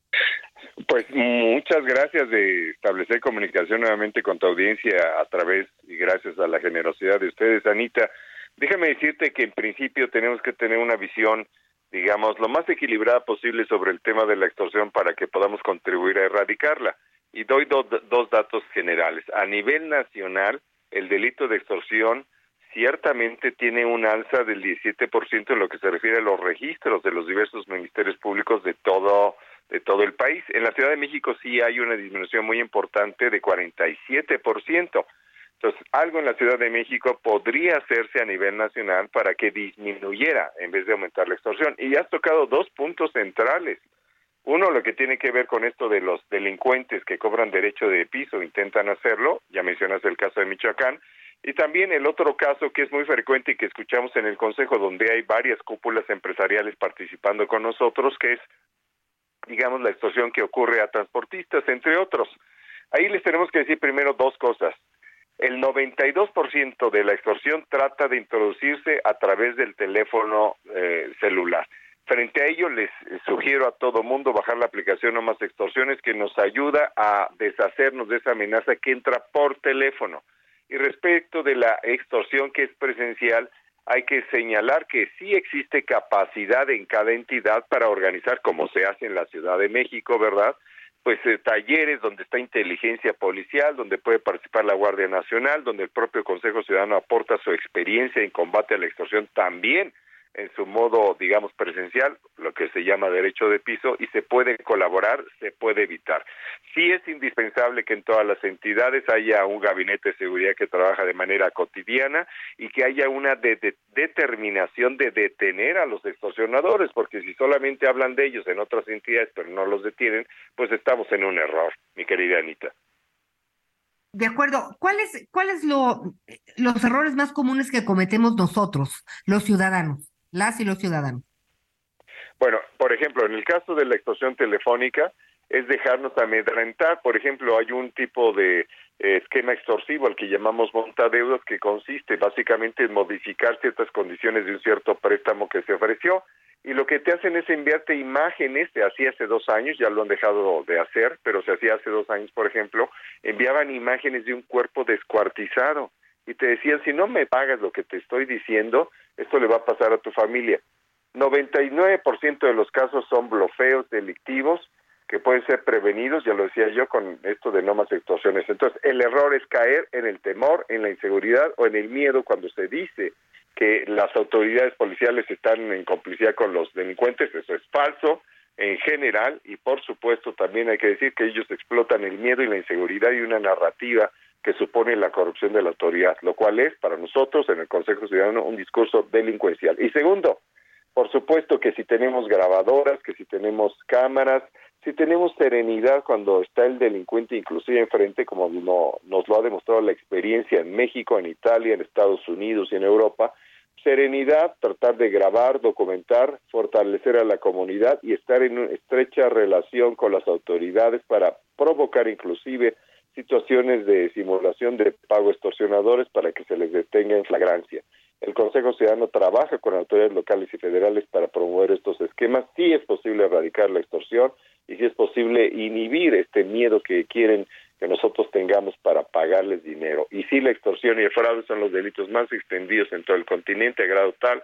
Pues muchas gracias de establecer comunicación nuevamente con tu audiencia a través y gracias a la generosidad de ustedes, Anita. Déjame decirte que en principio tenemos que tener una visión, digamos, lo más equilibrada posible sobre el tema de la extorsión para que podamos contribuir a erradicarla. Y doy dos datos generales. A nivel nacional, el delito de extorsión ciertamente tiene un alza del 17% en lo que se refiere a los registros de los diversos ministerios públicos de todo de todo el país. En la Ciudad de México sí hay una disminución muy importante de 47%. Entonces, algo en la Ciudad de México podría hacerse a nivel nacional para que disminuyera en vez de aumentar la extorsión. Y has tocado dos puntos centrales. Uno, lo que tiene que ver con esto de los delincuentes que cobran derecho de piso, intentan hacerlo, ya mencionas el caso de Michoacán, y también el otro caso que es muy frecuente y que escuchamos en el Consejo, donde hay varias cúpulas empresariales participando con nosotros, que es digamos, la extorsión que ocurre a transportistas, entre otros. Ahí les tenemos que decir primero dos cosas. El 92% de la extorsión trata de introducirse a través del teléfono eh, celular. Frente a ello, les sugiero a todo mundo bajar la aplicación No Más Extorsiones que nos ayuda a deshacernos de esa amenaza que entra por teléfono. Y respecto de la extorsión que es presencial, hay que señalar que sí existe capacidad en cada entidad para organizar, como se hace en la Ciudad de México, ¿verdad? Pues eh, talleres donde está inteligencia policial, donde puede participar la Guardia Nacional, donde el propio Consejo Ciudadano aporta su experiencia en combate a la extorsión también en su modo, digamos, presencial, lo que se llama derecho de piso, y se puede colaborar, se puede evitar. Sí es indispensable que en todas las entidades haya un gabinete de seguridad que trabaja de manera cotidiana y que haya una determinación de detener a los extorsionadores, porque si solamente hablan de ellos en otras entidades pero no los detienen, pues estamos en un error, mi querida Anita. De acuerdo. ¿Cuáles cuáles lo, los errores más comunes que cometemos nosotros, los ciudadanos? Las y los ciudadanos? Bueno, por ejemplo, en el caso de la extorsión telefónica, es dejarnos amedrentar. Por ejemplo, hay un tipo de eh, esquema extorsivo al que llamamos montadeudas que consiste básicamente en modificar ciertas condiciones de un cierto préstamo que se ofreció y lo que te hacen es enviarte imágenes, se hacía hace dos años, ya lo han dejado de hacer, pero se hacía hace dos años, por ejemplo, enviaban imágenes de un cuerpo descuartizado y te decían, si no me pagas lo que te estoy diciendo, esto le va a pasar a tu familia. 99% de los casos son blofeos delictivos que pueden ser prevenidos, ya lo decía yo, con esto de no más extorsiones. Entonces, el error es caer en el temor, en la inseguridad o en el miedo cuando se dice que las autoridades policiales están en complicidad con los delincuentes. Eso es falso en general y por supuesto también hay que decir que ellos explotan el miedo y la inseguridad y una narrativa que supone la corrupción de la autoridad, lo cual es para nosotros en el Consejo Ciudadano un discurso delincuencial. Y segundo, por supuesto que si tenemos grabadoras, que si tenemos cámaras, si tenemos serenidad cuando está el delincuente inclusive enfrente, como nos lo ha demostrado la experiencia en México, en Italia, en Estados Unidos y en Europa, serenidad, tratar de grabar, documentar, fortalecer a la comunidad y estar en una estrecha relación con las autoridades para provocar inclusive situaciones de simulación de pago extorsionadores para que se les detenga en flagrancia. El Consejo Ciudadano trabaja con autoridades locales y federales para promover estos esquemas. Sí es posible erradicar la extorsión y sí es posible inhibir este miedo que quieren que nosotros tengamos para pagarles dinero. Y sí, la extorsión y el fraude son los delitos más extendidos en todo el continente, a grado tal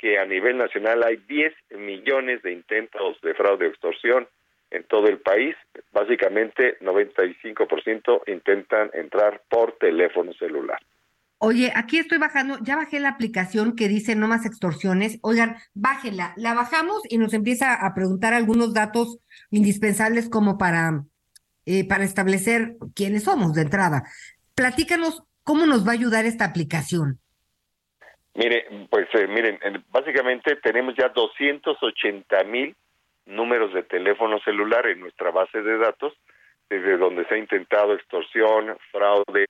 que a nivel nacional hay 10 millones de intentos de fraude o extorsión en todo el país. Básicamente, 95% intentan entrar por teléfono celular. Oye, aquí estoy bajando, ya bajé la aplicación que dice no más extorsiones. Oigan, bájela, la bajamos y nos empieza a preguntar algunos datos indispensables como para, eh, para establecer quiénes somos de entrada. Platícanos cómo nos va a ayudar esta aplicación. Mire, pues eh, miren, básicamente tenemos ya 280 mil números de teléfono celular en nuestra base de datos, desde donde se ha intentado extorsión, fraude,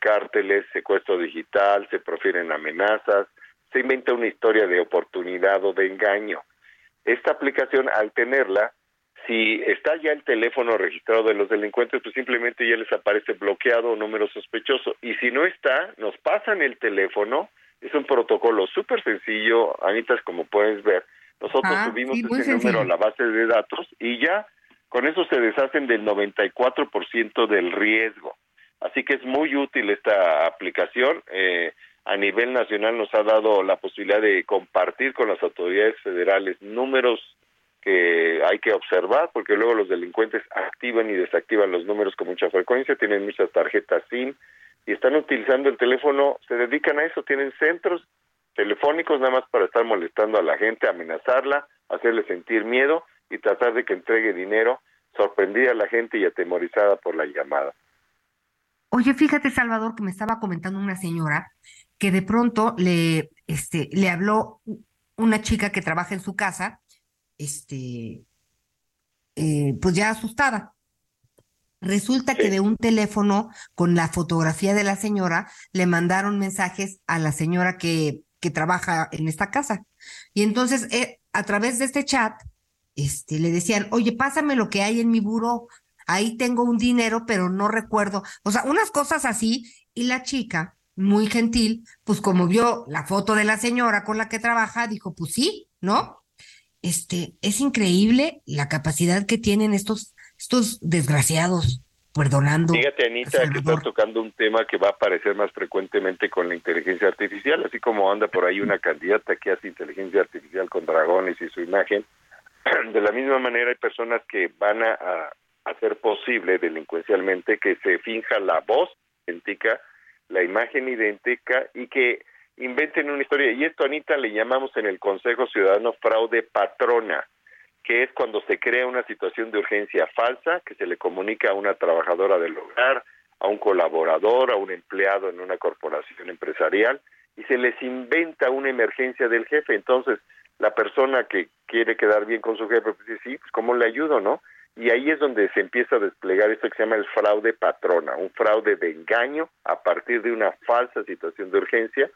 cárteles, secuestro digital, se profieren amenazas, se inventa una historia de oportunidad o de engaño. Esta aplicación, al tenerla, si está ya el teléfono registrado de los delincuentes, pues simplemente ya les aparece bloqueado o número sospechoso. Y si no está, nos pasan el teléfono. Es un protocolo súper sencillo, Anita, como puedes ver. Nosotros Ah, subimos sí, ese número a la base de datos y ya con eso se deshacen del 94% del riesgo. Así que es muy útil esta aplicación. Eh, a nivel nacional nos ha dado la posibilidad de compartir con las autoridades federales números que hay que observar, porque luego los delincuentes activan y desactivan los números con mucha frecuencia, tienen muchas tarjetas SIM y están utilizando el teléfono, se dedican a eso, tienen centros telefónicos nada más para estar molestando a la gente, amenazarla, hacerle sentir miedo y tratar de que entregue dinero, sorprendida a la gente y atemorizada por la llamada. Oye, fíjate, Salvador, que me estaba comentando una señora que de pronto le, este, le habló una chica que trabaja en su casa, este, eh, pues ya asustada. Resulta que de un teléfono con la fotografía de la señora le mandaron mensajes a la señora que, que trabaja en esta casa. Y entonces, eh, a través de este chat, este, le decían, oye, pásame lo que hay en mi buró. Ahí tengo un dinero, pero no recuerdo. O sea, unas cosas así. Y la chica, muy gentil, pues como vio la foto de la señora con la que trabaja, dijo, pues sí, ¿no? Este, es increíble la capacidad que tienen estos, estos desgraciados, perdonando. Fíjate, Anita, que estás tocando un tema que va a aparecer más frecuentemente con la inteligencia artificial, así como anda por ahí una candidata que hace inteligencia artificial con dragones y su imagen. De la misma manera, hay personas que van a, a hacer posible delincuencialmente que se finja la voz idéntica, la imagen idéntica y que inventen una historia. Y esto, Anita, le llamamos en el Consejo Ciudadano fraude patrona, que es cuando se crea una situación de urgencia falsa que se le comunica a una trabajadora del hogar, a un colaborador, a un empleado en una corporación empresarial y se les inventa una emergencia del jefe. Entonces, la persona que quiere quedar bien con su jefe, pues dice, sí, pues ¿cómo le ayudo, no? Y ahí es donde se empieza a desplegar esto que se llama el fraude patrona, un fraude de engaño a partir de una falsa situación de urgencia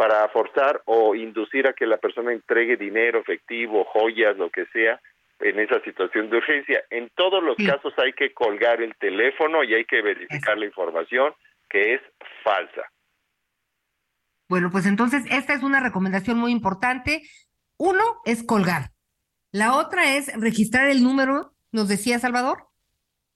para forzar o inducir a que la persona entregue dinero, efectivo, joyas, lo que sea, en esa situación de urgencia. En todos los casos hay que colgar el teléfono y hay que verificar la información que es falsa. Bueno, pues entonces esta es una recomendación muy importante. Uno es colgar. La otra es registrar el número, nos decía Salvador.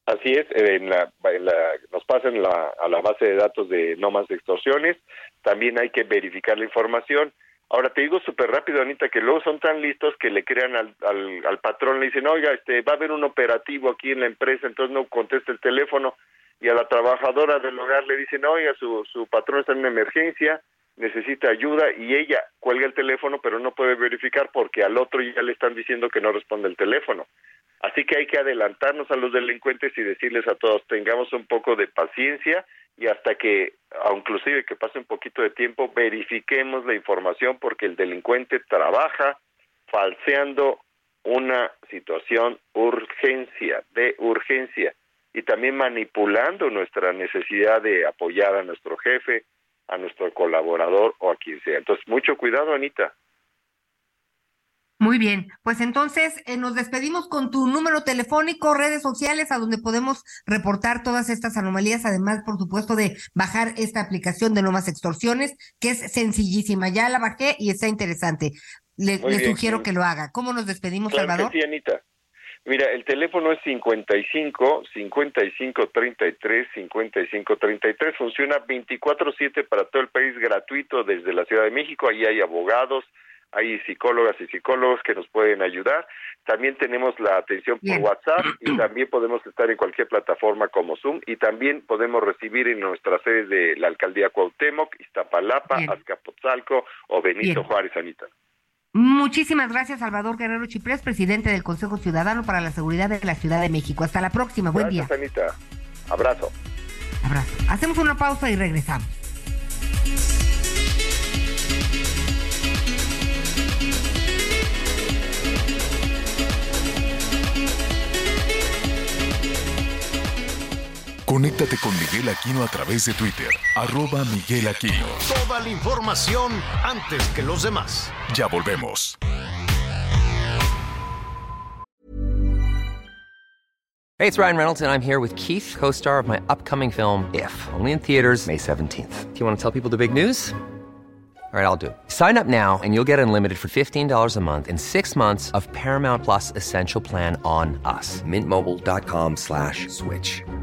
Así es, en la, en la- nos pasan la, a la base de datos de no más extorsiones, también hay que verificar la información. Ahora te digo súper rápido, Anita, que luego son tan listos que le crean al, al, al patrón, le dicen, oiga, este, va a haber un operativo aquí en la empresa, entonces no contesta el teléfono, y a la trabajadora del hogar le dicen, oiga, su, su patrón está en una emergencia, necesita ayuda, y ella cuelga el teléfono, pero no puede verificar porque al otro ya le están diciendo que no responde el teléfono. Así que hay que adelantarnos a los delincuentes y decirles a todos, tengamos un poco de paciencia y hasta que, aun inclusive que pase un poquito de tiempo, verifiquemos la información porque el delincuente trabaja falseando una situación urgencia, de urgencia, y también manipulando nuestra necesidad de apoyar a nuestro jefe, a nuestro colaborador o a quien sea. Entonces, mucho cuidado, Anita. Muy bien, pues entonces eh, nos despedimos con tu número telefónico, redes sociales, a donde podemos reportar todas estas anomalías, además, por supuesto, de bajar esta aplicación de No Más Extorsiones, que es sencillísima. Ya la bajé y está interesante. Le, sugiero que lo haga. ¿Cómo nos despedimos, Salvador? sí, Anita. Mira, el teléfono es 55 55 33 55 33. Funciona 24-7 para todo el país, gratuito desde la Ciudad de México. Ahí hay abogados, hay psicólogas y psicólogos que nos pueden ayudar. También tenemos la atención por WhatsApp y también podemos estar en cualquier plataforma como Zoom y también podemos recibir en nuestras sedes de la alcaldía Cuauhtémoc, Iztapalapa, Azcapotzalco o Benito Juárez, Anita. Muchísimas gracias, Salvador Guerrero Chiprés, presidente del Consejo Ciudadano para la Seguridad de la Ciudad de México. Hasta la próxima. Buen día. Anita. Abrazo. Abrazo. Hacemos una pausa y regresamos. Conéctate con Miguel Aquino a través de Twitter, arroba Miguel Aquino. Toda la información antes que los demás. Ya volvemos. Hey, it's Ryan Reynolds and I'm here with Keith, co-star of my upcoming film, If, only in theaters May 17th. Do you want to tell people the big news? All right, I'll do it. Sign up now and you'll get unlimited for $15 a month in six months of Paramount Plus Essential Plan on us. Mintmobile.com slash switch.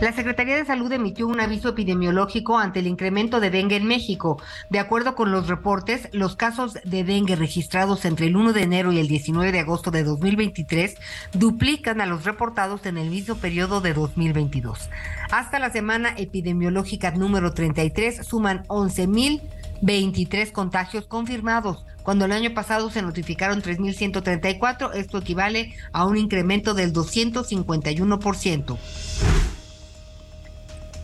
La Secretaría de Salud emitió un aviso epidemiológico ante el incremento de dengue en México. De acuerdo con los reportes, los casos de dengue registrados entre el 1 de enero y el 19 de agosto de 2023 duplican a los reportados en el mismo periodo de 2022. Hasta la semana epidemiológica número 33 suman 11.023 contagios confirmados, cuando el año pasado se notificaron 3.134, esto equivale a un incremento del 251%.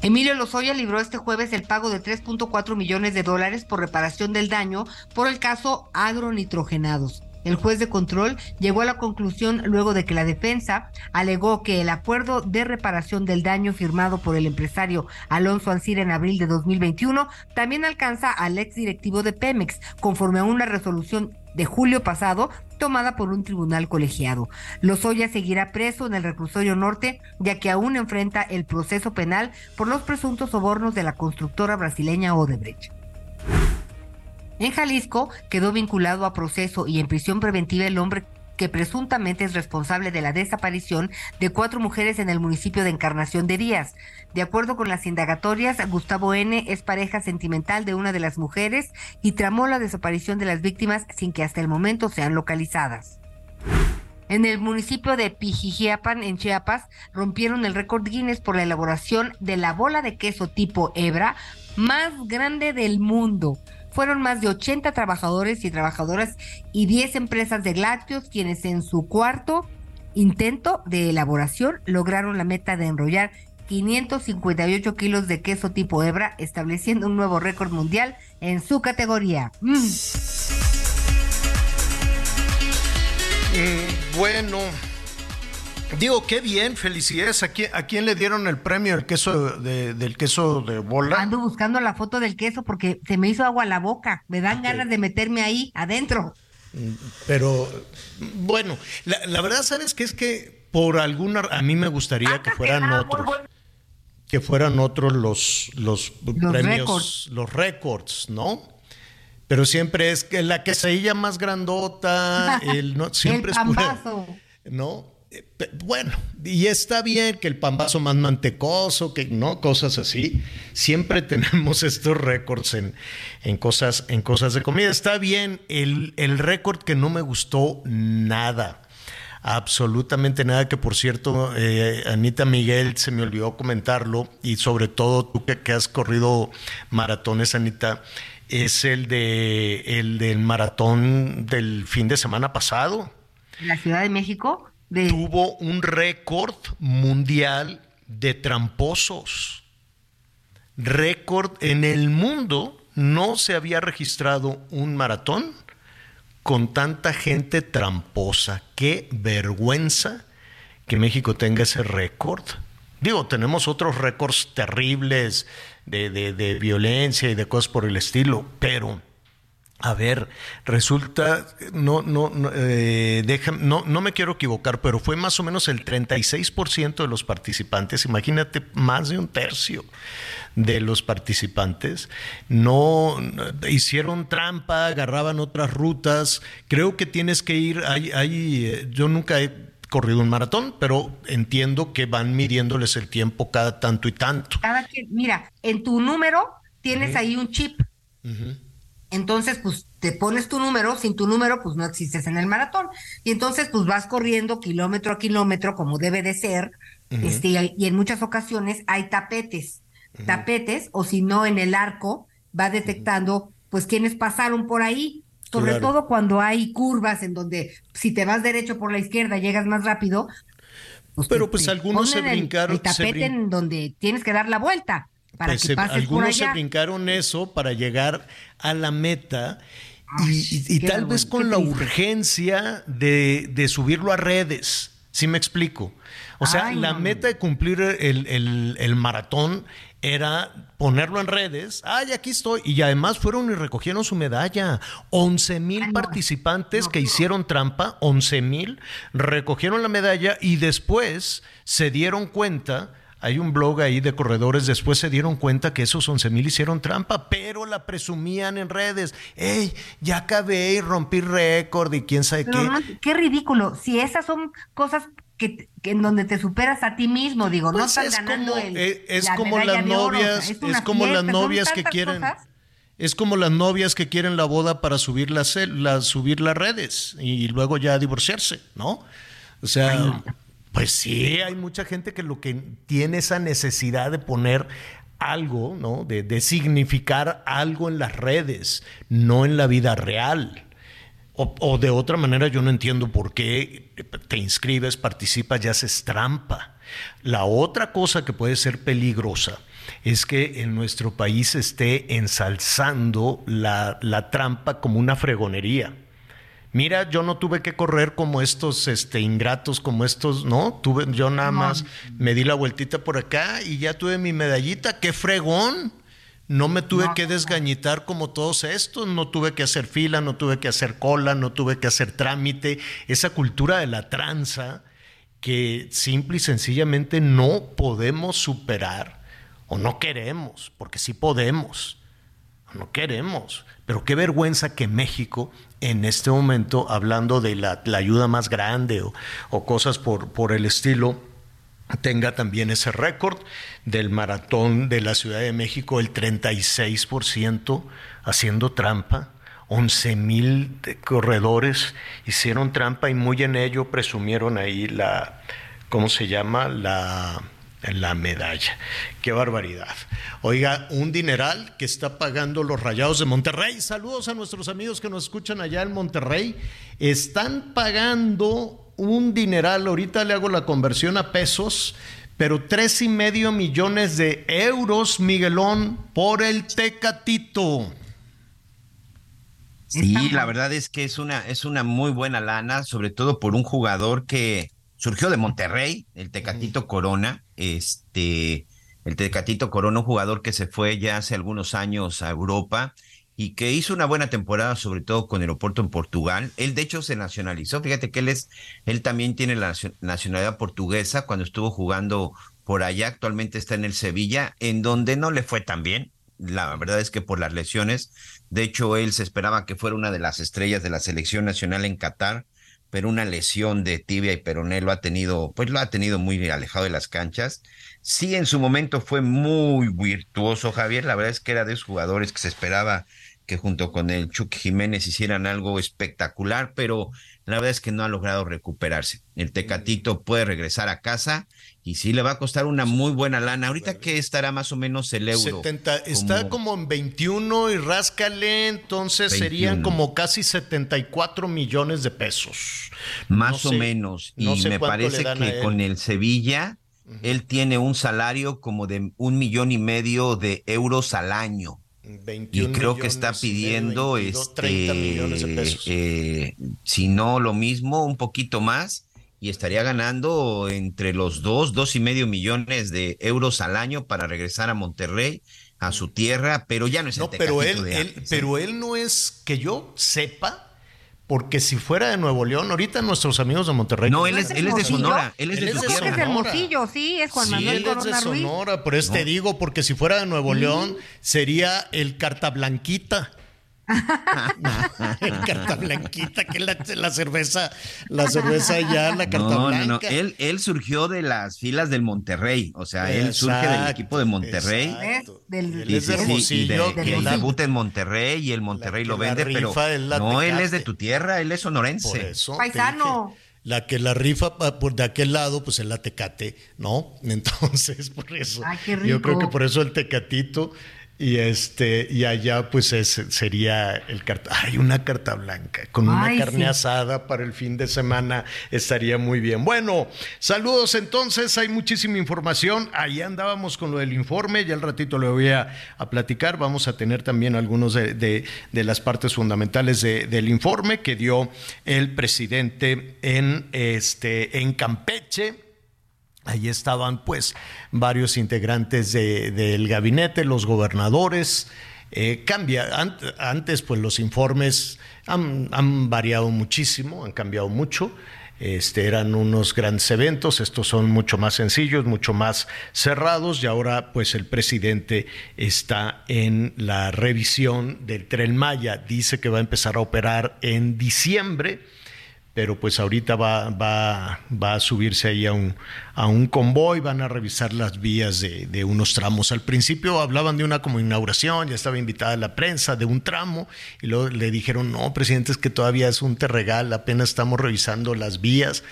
Emilio Lozoya libró este jueves el pago de 3.4 millones de dólares por reparación del daño por el caso agronitrogenados. El juez de control llegó a la conclusión luego de que la defensa alegó que el acuerdo de reparación del daño firmado por el empresario Alonso Ancira en abril de 2021 también alcanza al ex directivo de Pemex, conforme a una resolución de julio pasado tomada por un tribunal colegiado. Lozoya seguirá preso en el reclusorio norte, ya que aún enfrenta el proceso penal por los presuntos sobornos de la constructora brasileña Odebrecht. En Jalisco quedó vinculado a proceso y en prisión preventiva el hombre que presuntamente es responsable de la desaparición de cuatro mujeres en el municipio de Encarnación de Díaz. De acuerdo con las indagatorias, Gustavo N. es pareja sentimental de una de las mujeres y tramó la desaparición de las víctimas sin que hasta el momento sean localizadas. En el municipio de Pijijiapan, en Chiapas, rompieron el récord Guinness por la elaboración de la bola de queso tipo hebra más grande del mundo. Fueron más de 80 trabajadores y trabajadoras y 10 empresas de lácteos quienes en su cuarto intento de elaboración lograron la meta de enrollar 558 kilos de queso tipo hebra, estableciendo un nuevo récord mundial en su categoría. Mm. Mm, bueno, Digo, qué bien, felicidades. ¿A quién, a quién le dieron el premio del queso de, del queso de bola? Ando buscando la foto del queso porque se me hizo agua a la boca. Me dan ganas de meterme ahí adentro. Pero bueno, la, verdad, ¿sabes qué? Es que por alguna a mí me gustaría que fueran otros. Que fueran otros los, los, premios, los récords, ¿no? Pero siempre es que la quesadilla más grandota, el no, siempre es ¿no? Bueno, y está bien que el pambazo más mantecoso, que no, cosas así. Siempre tenemos estos récords en, en, cosas, en cosas de comida. Está bien, el, el récord que no me gustó nada. Absolutamente nada, que por cierto, eh, Anita Miguel se me olvidó comentarlo, y sobre todo tú que, que has corrido maratones, Anita, es el de el del maratón del fin de semana pasado. ¿En la Ciudad de México? Tuvo un récord mundial de tramposos. Récord en el mundo no se había registrado un maratón con tanta gente tramposa. Qué vergüenza que México tenga ese récord. Digo, tenemos otros récords terribles de, de, violencia y de cosas por el estilo, pero a ver, resulta, no, no, no, eh, no, no, me quiero equivocar, pero fue más o menos el 36% de los participantes, imagínate, más de un tercio de los participantes, no hicieron trampa, agarraban otras rutas, creo que tienes que ir, hay, hay, eh, yo nunca he corrido un maratón, pero entiendo que van midiéndoles el tiempo cada tanto y tanto. Cada que, mira, en tu número tienes ahí un chip. Entonces, pues te pones tu número, sin tu número, pues no existes en el maratón. Y entonces, pues vas corriendo kilómetro a kilómetro, como debe de ser, este, y, en muchas ocasiones hay tapetes, tapetes, o si no, en el arco va detectando, pues, quienes pasaron por ahí. Sobre todo cuando hay curvas en donde si te vas derecho por la izquierda llegas más rápido. Pues Pero pues algunos se brincaron. El, tapete en donde tienes que dar la vuelta. Pues algunos se brincaron eso para llegar a la meta y, tal vez con la urgencia de, subirlo a redes. ¿Sí me explico? O sea, la meta de cumplir el, maratón era ponerlo en redes. ¡Ay, aquí estoy! Y además fueron y recogieron su medalla. 11 mil participantes que hicieron trampa, 11 mil, recogieron la medalla y después se dieron cuenta hay un blog ahí de corredores, después se dieron cuenta que esos 11 mil hicieron trampa, pero la presumían en redes. ¡Ey, ya acabé y rompí récord y quién sabe qué! qué ridículo. Si esas son cosas que, en donde te superas a ti mismo, digo, no pues estás ganando como, el, es, como las novias, es, como las novias que quieren... Es como las novias que quieren la boda para subir las, subir las redes y luego ya divorciarse, ¿no? O sea, pues sí, hay mucha gente que lo que tiene esa necesidad de poner algo, ¿no? De, significar algo en las redes, no en la vida real. O, de otra manera, yo no entiendo por qué te inscribes, participas y haces trampa. La otra cosa que puede ser peligrosa es que en nuestro país esté ensalzando la trampa como una fregonería mira, yo no tuve que correr como estos este, ingratos, como estos, ¿no? Tuve, yo nada más me di la vueltita por acá y ya tuve mi medallita, qué fregón. No me tuve que desgañitar como todos estos, no tuve que hacer fila, no tuve que hacer cola, no tuve que hacer trámite. Esa cultura de la tranza que simple y sencillamente no podemos superar o no queremos, porque sí podemos, no queremos. Pero qué vergüenza que México en este momento, hablando de la, ayuda más grande o, cosas por, por el estilo, tenga también ese récord del maratón de la Ciudad de México, el 36% haciendo trampa. 11 mil corredores hicieron trampa y muy en ello presumieron ahí la, ¿cómo se llama? La, la medalla. Qué barbaridad. Oiga, un dineral que está pagando los Rayados de Monterrey. Saludos a nuestros amigos que nos escuchan allá en Monterrey. Están pagando un dineral, ahorita le hago la conversión a pesos, pero tres y medio millones de euros, por el Tecatito. Sí, la verdad es que es una, es una muy buena lana, sobre todo por un jugador que surgió de Monterrey, el Tecatito Corona, este, el Tecatito Corona, un jugador que se fue ya hace algunos años a Europa y que hizo una buena temporada, sobre todo con el Oporto en Portugal. Él, de hecho, se nacionalizó. Fíjate que él es, él también tiene la nacionalidad portuguesa cuando estuvo jugando por allá. Actualmente está en el Sevilla, en donde no le fue tan bien. La verdad es que por las lesiones. De hecho, él se esperaba que fuera una de las estrellas de la selección nacional en Qatar pero una lesión de tibia y peroné lo ha tenido, pues lo ha tenido muy alejado de las canchas. Sí, en su momento fue muy virtuoso Javier, la verdad es que era de esos jugadores que se esperaba que junto con el Chuck Jiménez hicieran algo espectacular, pero la verdad es que no ha logrado recuperarse. El Tecatito puede regresar a casa y sí le va a costar una muy buena lana. Ahorita que estará más o menos el euro. está como en 21 y ráscale, entonces serían como casi 74 millones de pesos. Más o menos. Y me parece que con el Sevilla él tiene un salario como de un millón y medio de euros al año. y creo que está pidiendo este, eh, si no lo mismo, un poquito más, y estaría ganando entre los dos, dos y medio millones de euros al año para regresar a Monterrey a su tierra, pero ya no es el no, pero él, él ¿eh? pero él no es que yo sepa porque si fuera de Nuevo León, ahorita nuestros amigos de Monterrey. No, él es, él es de Sonora. Él es de, que es de Hermosillo, sí, es Juan Manuel él es de Sonora, por eso te digo, porque si fuera de Nuevo León, sería el Cartablanquita. carta blanquita, que es la, cerveza, la cerveza ya, la carta no, blanca. No, no, él, él surgió de las filas del Monterrey, o sea, él surge del equipo de Monterrey. Exacto. Del, y, sí, sí, y, de, que él debuta en Monterrey y el Monterrey lo vende, pero no, él es de tu tierra, él es sonorense. Por eso Paisano. La que la rifa por de aquel lado, pues es la Tecate, ¿no? Entonces, por eso. Ay, qué rico. Yo creo que por eso el Tecatito y este, y allá pues sería el carta, hay una carta blanca con una Ay, carne sí. asada para el fin de semana estaría muy bien. Bueno, saludos entonces, hay muchísima información. Ahí andábamos con lo del informe, ya al ratito le voy a, a platicar. Vamos a tener también algunos de, de, de las partes fundamentales de, del informe que dio el presidente en este en Campeche. Allí estaban pues varios integrantes de, del gabinete, los gobernadores. Eh, cambia, Ant, antes pues los informes han, han, variado muchísimo, han cambiado mucho. Este, eran unos grandes eventos, estos son mucho más sencillos, mucho más cerrados y ahora pues el presidente está en la revisión del tren Maya, dice que va a empezar a operar en diciembre pero pues ahorita va, va, va a subirse ahí a un, a un convoy, van a revisar las vías de, de, unos tramos. Al principio hablaban de una como inauguración, ya estaba invitada la prensa de un tramo, y luego le dijeron, no, presidente, es que todavía es un terregal, apenas estamos revisando las vías.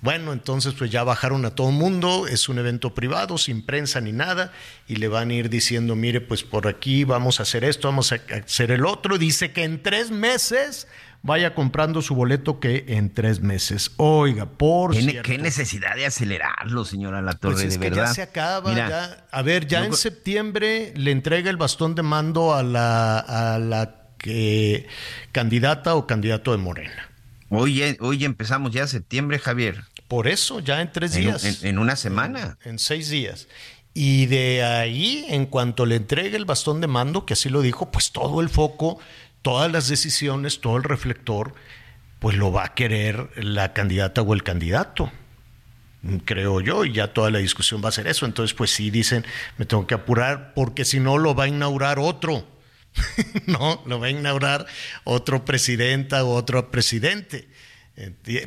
Bueno, entonces pues ya bajaron a todo el mundo, es un evento privado, sin prensa ni nada, y le van a ir diciendo, mire, pues por aquí vamos a hacer esto, vamos a hacer el otro. Dice que en tres meses vaya comprando su boleto que en tres meses. Oiga, por ¿Qué, cierto, ¿Qué, necesidad de acelerarlo, señora La Torre, pues es de que verdad? Ya se acaba, Mira, ya. A ver, ya no- en septiembre le entrega el bastón de mando a la, a la que, candidata o candidato de Morena. Hoy, eh, hoy empezamos ya septiembre, Javier. Por eso, ya en tres En, días. en- en una semana. En seis días. Y de ahí, en cuanto le entregue el bastón de mando, que así lo dijo, pues todo el foco, todas las decisiones, todo el reflector, pues lo va a querer la candidata o el candidato. Creo yo, y ya toda la discusión va a ser eso. Entonces, pues sí dicen, me tengo que apurar, porque si no lo va a inaugurar otro. no, lo va a inaugurar otro presidenta o otro presidente.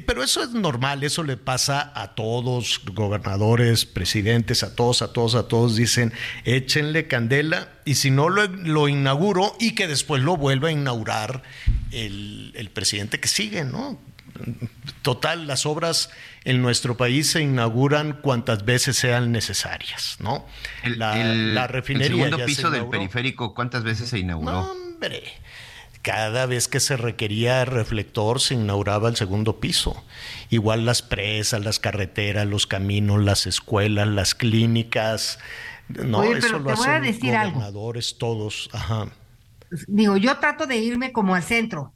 Pero eso es normal, eso le pasa a todos, gobernadores, presidentes, a todos, a todos, a todos. Dicen, échenle candela y si no lo, lo inauguro y que después lo vuelva a inaugurar el, el presidente que sigue, ¿no? Total, las obras en nuestro país se inauguran cuantas veces sean necesarias, ¿no? El, la, el- la el refinería segundo ya se piso del periférico, ¿cuántas veces se inauguró? Hombre, cada vez que se requería reflector se inauguraba el segundo piso. Igual las presas, las carreteras, los caminos, las escuelas, las clínicas. No, Oye, eso lo hacen algo. gobernadores todos. Ajá. Digo, yo trato de irme como al centro.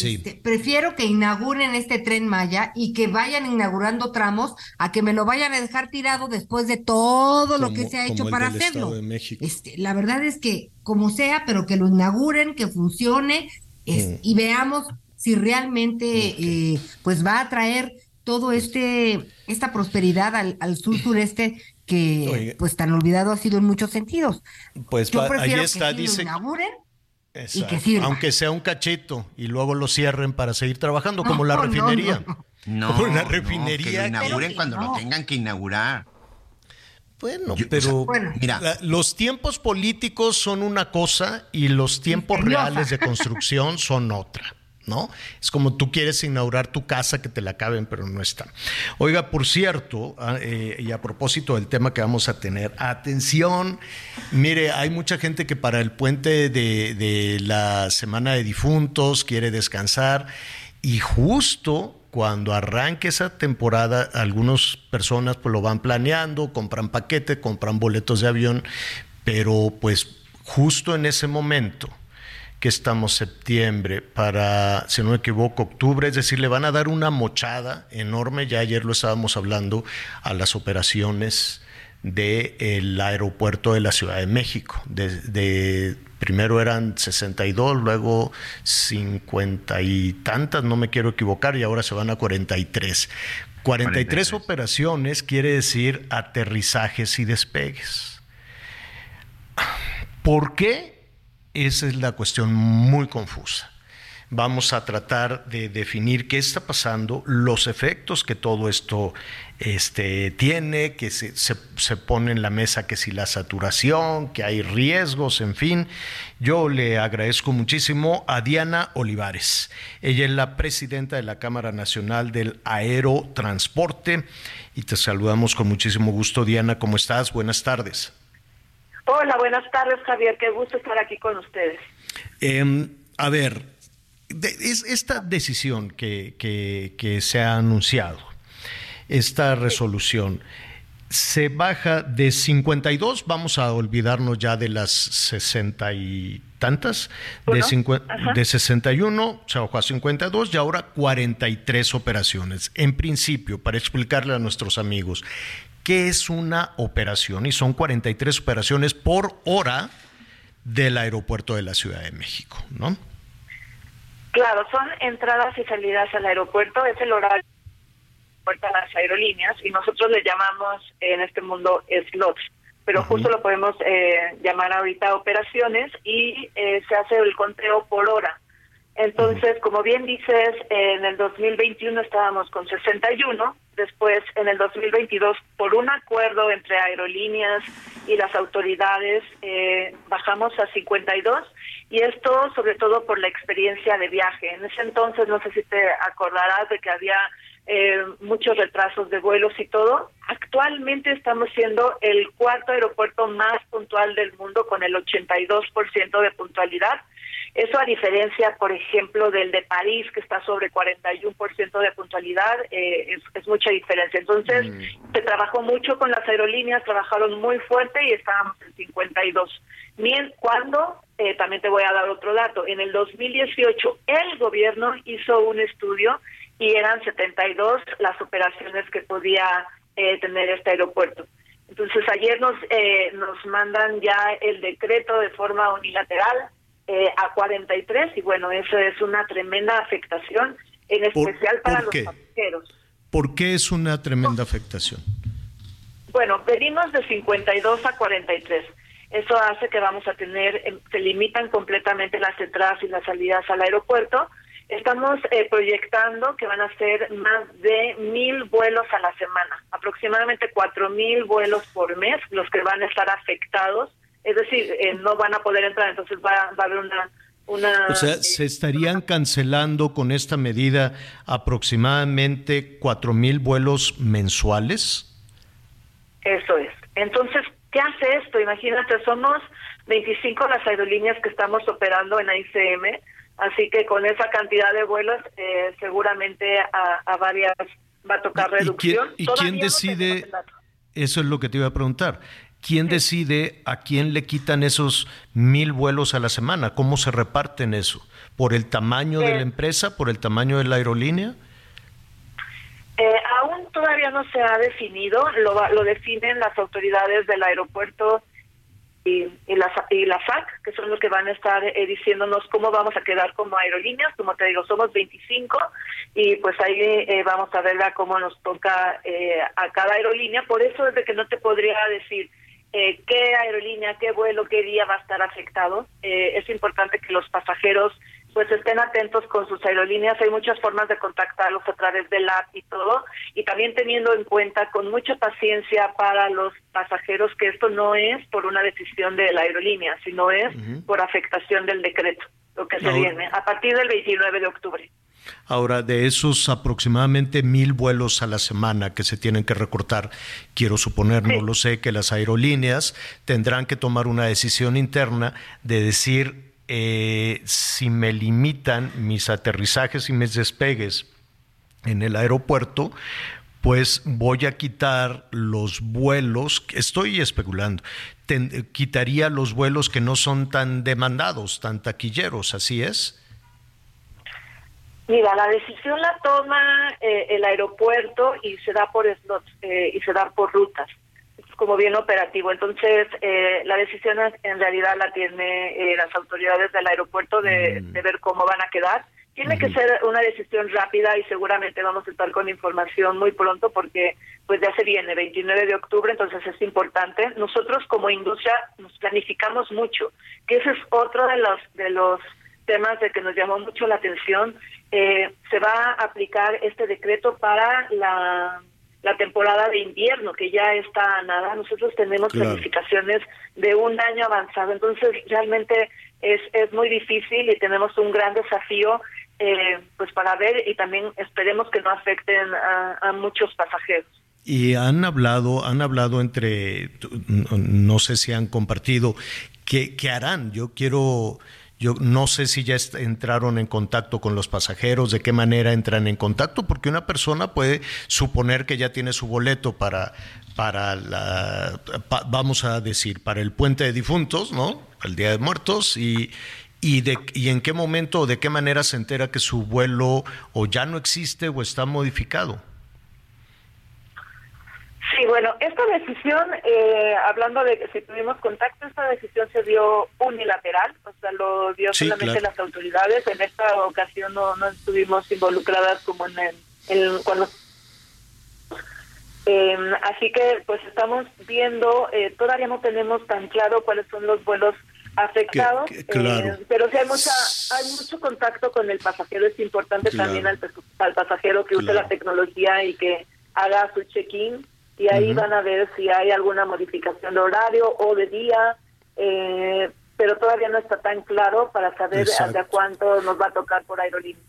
Sí. Este, prefiero que inauguren este tren Maya y que vayan inaugurando tramos a que me lo vayan a dejar tirado después de todo lo que se ha hecho para hacerlo. Este, la verdad es que como sea, pero que lo inauguren, que funcione es- Mm. y veamos si realmente eh, pues va a traer todo este esta prosperidad al, al sur sureste que Oiga. pues tan olvidado ha sido en muchos sentidos. Pues Yo va- ahí está, que sí lo dice. inauguren Exacto. que sirva. Aunque sea un cachito y luego lo cierren para seguir trabajando, como No, la no, refinería. no. No, Como la no, refinería. que lo inauguren que cuando lo no. tengan que inaugurar. Bueno, Yo- pero Bueno. Mira. la- los tiempos políticos son una cosa y los tiempos Misteriosa. reales de construcción son otra. ¿No? Es como tú quieres inaugurar tu casa que te la caben, pero no está. Oiga, por cierto, ah, eh, y a propósito del tema que vamos a tener, atención, mire, hay mucha gente que para el puente de, la Semana de Difuntos quiere descansar y justo cuando arranque esa temporada, algunas personas pues lo van planeando, compran paquete, compran boletos de avión, pero pues justo en ese momento que estamos septiembre para, si no me equivoco, octubre, es decir, le van a dar una mochada enorme, ya ayer lo estábamos hablando, a las operaciones del aeropuerto de la Ciudad de México. De, primero eran 62, luego 50 y tantas, no me quiero equivocar, y ahora se van a 43. 43, 43. operaciones quiere decir aterrizajes y despegues. ¿Por qué? Esa es la cuestión muy confusa. Vamos a tratar de definir qué está pasando, los efectos que todo esto este, tiene, que se, se, pone en la mesa que si la saturación, que hay riesgos, en fin. Yo le agradezco muchísimo a Diana Olivares. Ella es la presidenta de la Cámara Nacional del Aerotransporte y te saludamos con muchísimo gusto. Diana, ¿cómo estás? Buenas tardes. Hola, buenas tardes, Javier. Qué gusto estar aquí con ustedes. Em, a ver, es esta decisión que, que, se ha anunciado, esta resolución, se baja de 52, vamos a olvidarnos ya de las 60 y tantas, de, de 61 se bajó a 52 y ahora 43 operaciones. En principio, para explicarle a nuestros amigos, qué es una operación y son 43 operaciones por hora del aeropuerto de la Ciudad de México, ¿no? Claro, son entradas y salidas al aeropuerto, es el horario de las aerolíneas y nosotros le llamamos en este mundo slots, pero justo lo podemos eh, llamar ahorita operaciones y eh, se hace el conteo por hora. Entonces, como bien dices, en el 2021 estábamos con 61, después en el 2022, por un acuerdo entre aerolíneas y las autoridades, eh, bajamos a 52 y esto sobre todo por la experiencia de viaje. En ese entonces, no sé si te acordarás de que había eh, muchos retrasos de vuelos y todo. Actualmente estamos siendo el cuarto aeropuerto más puntual del mundo con el 82% de puntualidad eso a diferencia, por ejemplo, del de París, que está sobre 41% de puntualidad, eh, es, mucha diferencia. Entonces, mm. se trabajó mucho con las aerolíneas, trabajaron muy fuerte y estábamos en 52. Bien, cuando, eh, también te voy a dar otro dato, en el 2018 el gobierno hizo un estudio y eran 72 las operaciones que podía eh, tener este aeropuerto. Entonces ayer nos nos mandan ya el decreto de forma unilateral eh, a 43 y bueno, eso es una tremenda afectación, en especial para los pasajeros. ¿Por qué es una tremenda afectación? Bueno, venimos de 52 a 43. Eso hace que vamos a tener, em, se limitan completamente las entradas y las salidas al aeropuerto. Estamos eh, proyectando que van a ser más de mil vuelos a la semana, aproximadamente cuatro mil vuelos por mes, los que van a estar afectados es decir, eh, no van a poder entrar, entonces va, a haber una, una... O sea, ¿se estarían cancelando con esta medida aproximadamente cuatro mil vuelos mensuales? Eso es. Entonces, ¿qué hace esto? Imagínate, somos 25 las aerolíneas que estamos operando en AICM, así que con esa cantidad de vuelos eh, seguramente a, varias va a tocar reducción. ¿Y quién, decide? Eso es lo que te iba a preguntar. ¿Quién decide a quién le quitan esos mil vuelos a la semana? ¿Cómo se reparten eso? ¿Por el tamaño de la empresa? ¿Por el tamaño de la aerolínea? Eh, aún todavía no se ha definido, lo, lo definen las autoridades del aeropuerto y, la, y la FAC, que son los que van a estar eh, diciéndonos cómo vamos a quedar como aerolíneas. Como te digo, somos 25 y pues ahí eh, vamos a ver cómo nos toca a cada aerolínea. Por eso es de que no te podría decir eh, qué aerolínea, qué vuelo, qué día va a estar afectado. Eh, es importante que los pasajeros pues estén atentos con sus aerolíneas. Hay muchas formas de contactarlos a través del app y todo. Y también teniendo en cuenta con mucha paciencia para los pasajeros que esto no es por una decisión de la aerolínea, sino es por afectación del decreto, lo que se viene a partir del 29 de octubre. Ahora, de esos aproximadamente mil vuelos a la semana que se tienen que recortar, quiero suponer, no lo sé, que las aerolíneas tendrán que tomar una decisión interna de decir eh, si me limitan mis aterrizajes y mis despegues en el aeropuerto, pues voy a quitar los vuelos, estoy especulando, quitaría los vuelos que no son tan demandados, tan taquilleros, ¿así es? Mira, la decisión la toma eh, el aeropuerto y se da por slots eh, y se da por rutas, como bien operativo. Entonces, eh, la decisión en realidad la tiene las autoridades del aeropuerto de, mm. de ver cómo van a quedar tiene que ser una decisión rápida y seguramente vamos a estar con información muy pronto porque pues ya se viene 29 de octubre, entonces es importante. Nosotros como industria nos planificamos mucho, que ese es otro de los de los temas de que nos llamó mucho la atención. Eh, se va a aplicar este decreto para la la temporada de invierno, que ya está nada. Nosotros tenemos planificaciones de un año avanzado, entonces realmente es, es muy difícil y tenemos un gran desafío eh, pues para ver y también esperemos que no afecten a, muchos pasajeros. Y han hablado, han hablado entre, no sé si han compartido, ¿qué, qué harán? Yo quiero, yo no sé si ya entraron en contacto con los pasajeros, de qué manera entran en contacto, porque una persona puede suponer que ya tiene su boleto para, para la, vamos a decir, para el puente de difuntos, ¿no? El Día de Muertos y, y, de, y en qué momento o de qué manera se entera que su vuelo o ya no existe o está modificado. Sí, bueno, esta decisión, eh, hablando de que si tuvimos contacto, esta decisión se dio unilateral, o sea, lo dio solamente las autoridades. En esta ocasión no, no estuvimos involucradas como en el, cuando eh, así que pues estamos viendo, eh, todavía no tenemos tan claro cuáles son los vuelos afectados, eh, pero si hay mucha hay mucho contacto con el pasajero, es importante también al, pasajero que use la tecnología y que haga su check-in y ahí van a ver si hay alguna modificación de horario o de día, eh, pero todavía no está tan claro para saber hasta cuánto nos va a tocar por aerolínea.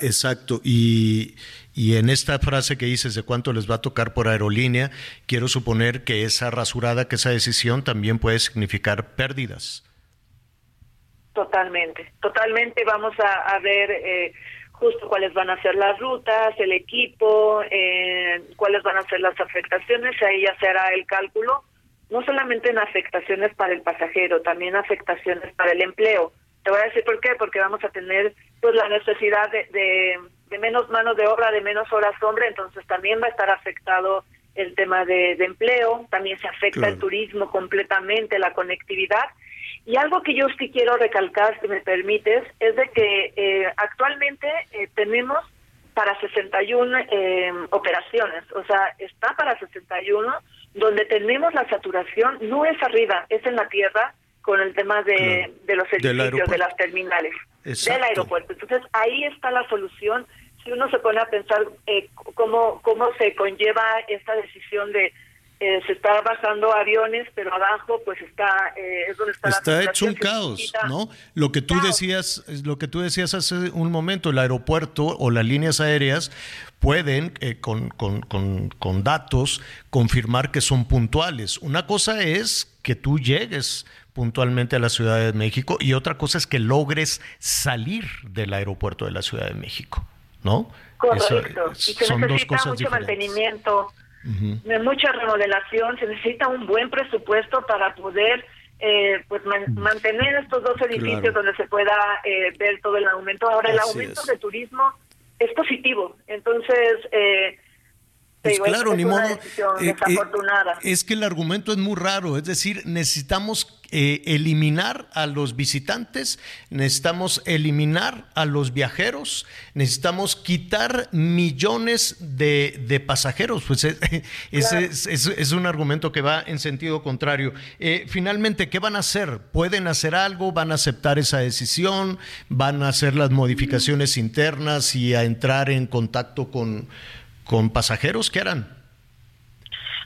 Exacto, y, y en esta frase que dices de cuánto les va a tocar por aerolínea, quiero suponer que esa rasurada, que esa decisión también puede significar pérdidas. Totalmente, totalmente vamos a, ver eh, justo cuáles van a ser las rutas, el equipo, eh, cuáles van a ser las afectaciones, ahí ya se hará el cálculo, no solamente en afectaciones para el pasajero, también afectaciones para el empleo. Te voy a decir por qué, porque vamos a tener pues la necesidad de, de, menos manos de obra, de menos horas hombre, entonces también va a estar afectado el tema de, empleo, también se afecta el turismo completamente, la conectividad y algo que yo sí quiero recalcar, si me permites, es de que eh, actualmente eh, tenemos para 61 eh, operaciones, o sea, está para 61, donde tenemos la saturación, no es arriba, es en la tierra con el tema de, de los edificios, de las terminales, del aeropuerto. Entonces, ahí está la solución. Si uno se pone a pensar cómo, cómo se conlleva esta decisión de eh, se está bajando aviones, pero abajo pues está eh, es donde está, está hecho un caos, ¿no? Lo que tú decías, lo que tú decías hace un momento, el aeropuerto o las líneas aéreas pueden eh, con, con, con, con datos confirmar que son puntuales. Una cosa es que tú llegues puntualmente a la Ciudad de México y otra cosa es que logres salir del aeropuerto de la Ciudad de México, ¿no? Correcto. y se son necesita dos cosas mucho mantenimiento de mucha remodelación, se necesita un buen presupuesto para poder eh, pues mantener estos dos edificios donde se pueda eh, ver todo el aumento. Ahora, el aumento de turismo es positivo, entonces... Eh, pues claro, ni modo. es que el argumento es muy raro, es decir, necesitamos eh, eliminar a los visitantes, necesitamos eliminar a los viajeros, necesitamos quitar millones de, pasajeros. Pues eh, ese es, un argumento que va en sentido contrario. Eh, finalmente, ¿qué van a hacer? ¿Pueden hacer algo? ¿Van a aceptar esa decisión? ¿Van a hacer las modificaciones internas y a entrar en contacto con, con pasajeros? ¿Qué harán?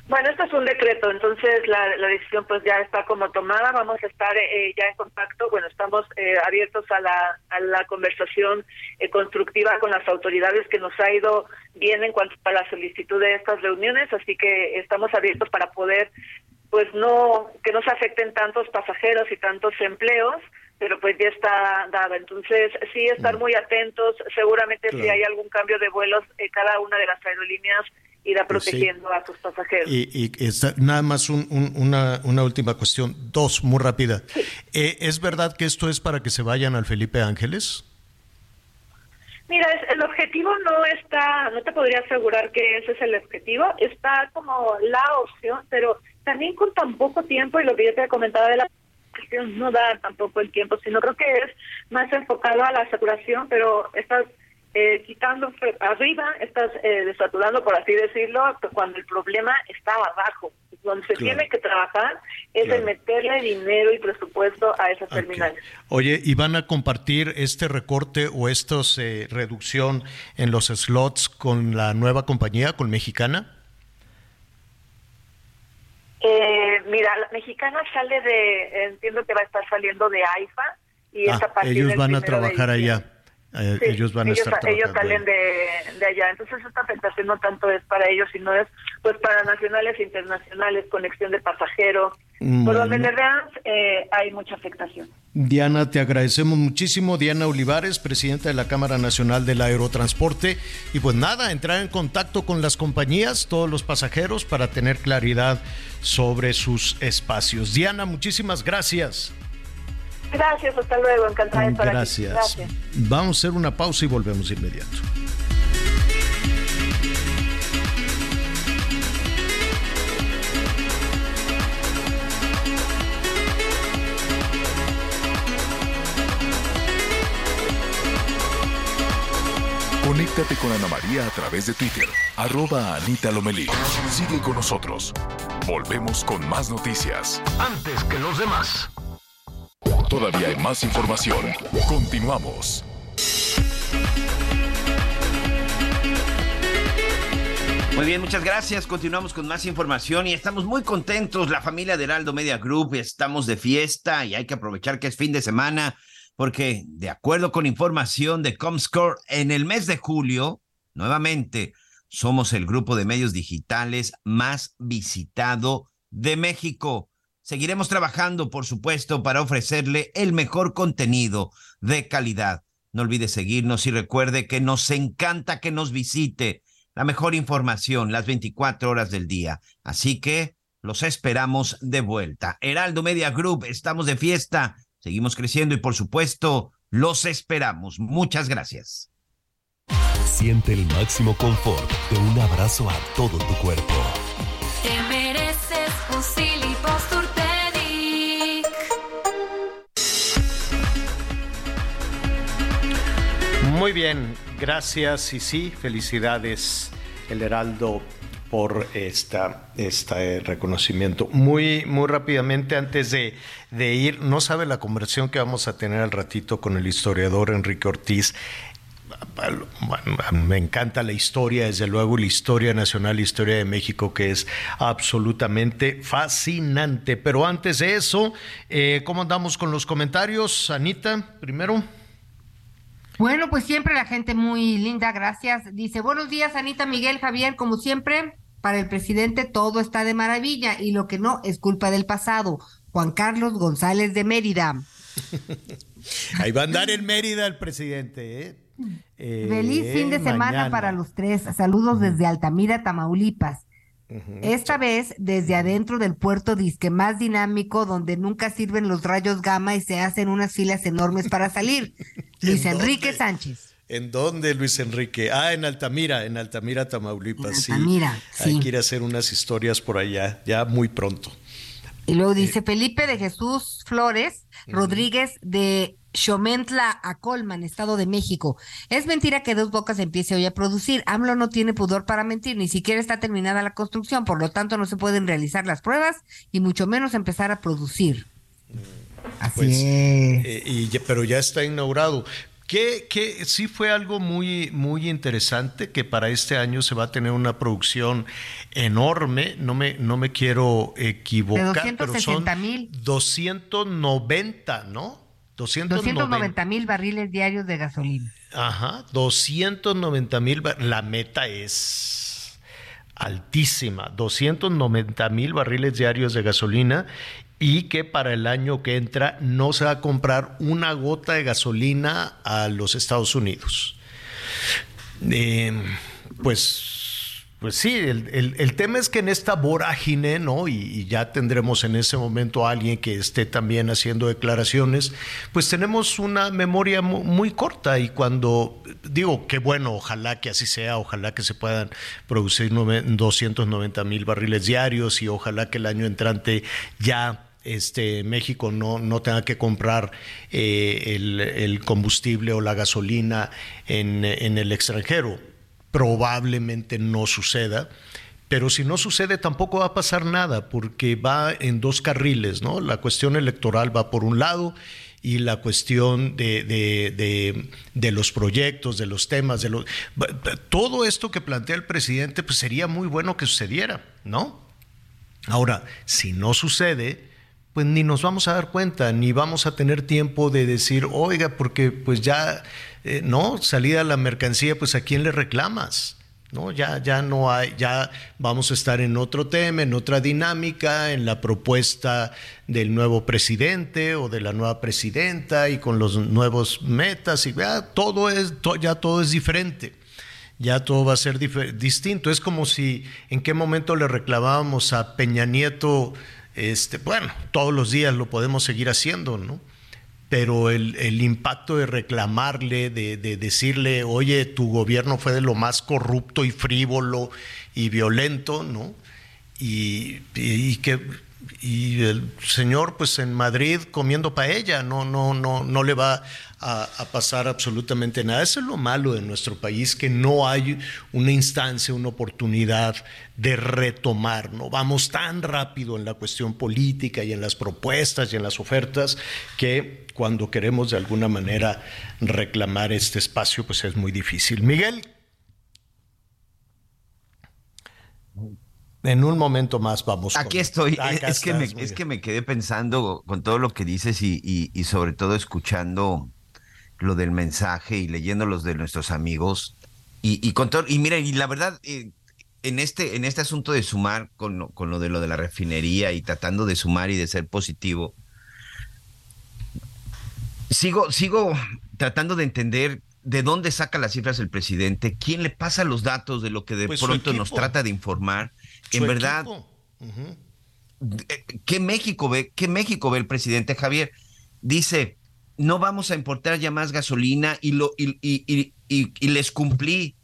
Bueno, esto es un decreto, entonces la, decisión pues ya está como tomada, vamos a estar eh, ya en contacto, bueno, estamos eh, abiertos a la, a la conversación eh, constructiva con las autoridades que nos ha ido bien en cuanto a la solicitud de estas reuniones, así que estamos abiertos para poder pues no, que no se afecten tantos pasajeros y tantos empleos, pero pues ya está dada. Entonces, sí, estar mm. muy atentos. Seguramente si hay algún cambio de vuelos, eh, cada una de las aerolíneas irá pues protegiendo a sus pasajeros. Y, nada más una, una, última cuestión, dos, muy rápida. Eh, ¿Es verdad que esto es para que se vayan al Felipe Ángeles? Mira, el objetivo no está, no te podría asegurar que ese es el objetivo, está como la opción, pero también con tan poco tiempo y lo que yo te he comentado de la no da tampoco el tiempo, sino creo que es más enfocado a la saturación, pero estás eh, quitando arriba, estás eh, desaturando, por así decirlo, cuando el problema está abajo. Donde se tiene que trabajar es en meterle dinero y presupuesto a esas terminales. Oye, ¿y van a compartir este recorte o esta eh, reducción en los slots con la nueva compañía, con Mexicana? Eh, mira, la mexicana sale de, entiendo que va a estar saliendo de AIFA y ah, ellos van a trabajar allá. Eh, ellos van a estar ellos salen de, de, allá. Entonces esta afectación no tanto es para ellos sino es pues para nacionales e internacionales conexión de pasajeros. Por donde le vean eh, hay mucha afectación. Diana te agradecemos muchísimo. Diana Olivares presidenta de la Cámara Nacional del Aerotransporte. Y pues nada entrar en contacto con las compañías todos los pasajeros para tener claridad sobre sus espacios. Diana muchísimas gracias Gracias, hasta luego, encantada de estar Gracias. Gracias. Vamos a hacer una pausa y volvemos de inmediato. Conéctate con Ana María a través de Twitter, arroba Anita Lomelí. Sigue con nosotros. Volvemos con más noticias. Antes que los demás. Todavía hay más información. Continuamos. Muy bien, muchas gracias. Continuamos con más información y estamos muy contentos. La familia de Heraldo Media Group estamos de fiesta y hay que aprovechar que es fin de semana porque de acuerdo con información de Comscore, en el mes de julio, nuevamente, somos el grupo de medios digitales más visitado de México. Seguiremos trabajando, por supuesto, para ofrecerle el mejor contenido de calidad. No olvide seguirnos y recuerde que nos encanta que nos visite la mejor información las 24 horas del día. Así que los esperamos de vuelta. Heraldo Media Group, estamos de fiesta, seguimos creciendo y por supuesto los esperamos. Muchas gracias. Siente el máximo confort de un abrazo a todo tu cuerpo. Muy bien, gracias y sí, felicidades el Heraldo por esta, este reconocimiento. Muy, muy rápidamente, antes de, de, ir, no sabe la conversación que vamos a tener al ratito con el historiador Enrique Ortiz. me encanta la historia, desde luego, la historia nacional, la historia de México, que es absolutamente fascinante. Pero antes de eso, eh, ¿cómo andamos con los comentarios? Anita, primero. Bueno, pues siempre la gente muy linda, gracias. Dice, buenos días, Anita Miguel Javier, como siempre, para el presidente todo está de maravilla y lo que no es culpa del pasado. Juan Carlos González de Mérida. Ahí va a andar en Mérida el presidente, ¿eh? Feliz fin de semana para los tres. Saludos desde Altamira, Tamaulipas. Esta vez desde adentro del puerto disque más dinámico donde nunca sirven los rayos gamma y se hacen unas filas enormes para salir. Luis Enrique Sánchez. ¿En dónde, Luis Enrique? Ah, en Altamira, en Altamira, Tamaulipas. Altamira, sí. Hay que ir a hacer unas historias por allá, ya muy pronto. Y luego dice eh, Felipe de Jesús Flores Rodríguez de Xomentla a Colman, Estado de México. Es mentira que Dos Bocas empiece hoy a producir. AMLO no tiene pudor para mentir, ni siquiera está terminada la construcción, por lo tanto no se pueden realizar las pruebas y mucho menos empezar a producir. Así pues, eh, y, pero ya está inaugurado. Que, que, sí fue algo muy, muy interesante, que para este año se va a tener una producción enorme, no me, no me quiero equivocar, pero son 290, ¿no? 290 mil barriles diarios de gasolina. Ajá, 290 mil. La meta es altísima, 290 mil barriles diarios de gasolina y que para el año que entra no se va a comprar una gota de gasolina a los Estados Unidos. Eh, pues pues sí, el, tema es que en esta vorágine, ¿no? Y, ya tendremos en ese momento a alguien que esté también haciendo declaraciones, pues tenemos una memoria muy, corta y cuando digo que bueno, ojalá que así sea, ojalá que se puedan producir 290 mil barriles diarios y ojalá que el año entrante ya este, México no, no tenga que comprar eh, el, combustible o la gasolina en, en el extranjero probablemente no suceda. Pero si no sucede, tampoco va a pasar nada, porque va en dos carriles, ¿no? La cuestión electoral va por un lado y la cuestión de, de, los proyectos, de los temas, de los, todo esto que plantea el presidente, pues sería muy bueno que sucediera, ¿no? Ahora, si no sucede, pues ni nos vamos a dar cuenta, ni vamos a tener tiempo de decir, oiga, porque pues ya eh, no, salida la mercancía, pues a quién le reclamas. ¿no? Ya, ya no hay, ya vamos a estar en otro tema, en otra dinámica, en la propuesta del nuevo presidente o de la nueva presidenta y con los nuevos metas y ya todo es, ya todo es diferente. Ya todo va a ser distinto. Es como si en qué momento le reclamábamos a Peña Nieto, este, bueno, todos los días lo podemos seguir haciendo, ¿no? pero el, impacto de reclamarle, de, decirle, oye, tu gobierno fue de lo más corrupto y frívolo y violento, ¿no? Y, que el señor pues en Madrid comiendo paella, no, no, no, no le va a, pasar absolutamente nada. Eso es lo malo de nuestro país, que no hay una instancia, una oportunidad de retomar. No vamos tan rápido en la cuestión política y en las propuestas y en las ofertas que cuando queremos de alguna manera reclamar este espacio, pues es muy difícil. Miguel. En un momento más vamos. Aquí estoy. es, que me, es, que me, quedé pensando con todo lo que dices y, y sobre todo escuchando lo del mensaje y leyendo los de nuestros amigos. Y, y con todo, y mira, y la verdad, eh, en este, en este asunto de sumar con, con lo de lo de la refinería y tratando de sumar y de ser positivo, sigo, sigo tratando de entender de dónde saca las cifras el presidente, quién le pasa los datos de lo que de pues pronto nos trata de informar. en verdad, eh, ¿qué México ve? ¿Qué México ve el presidente Javier? Dice, no vamos a importar ya más gasolina y, lo, y, y, y, les cumplí.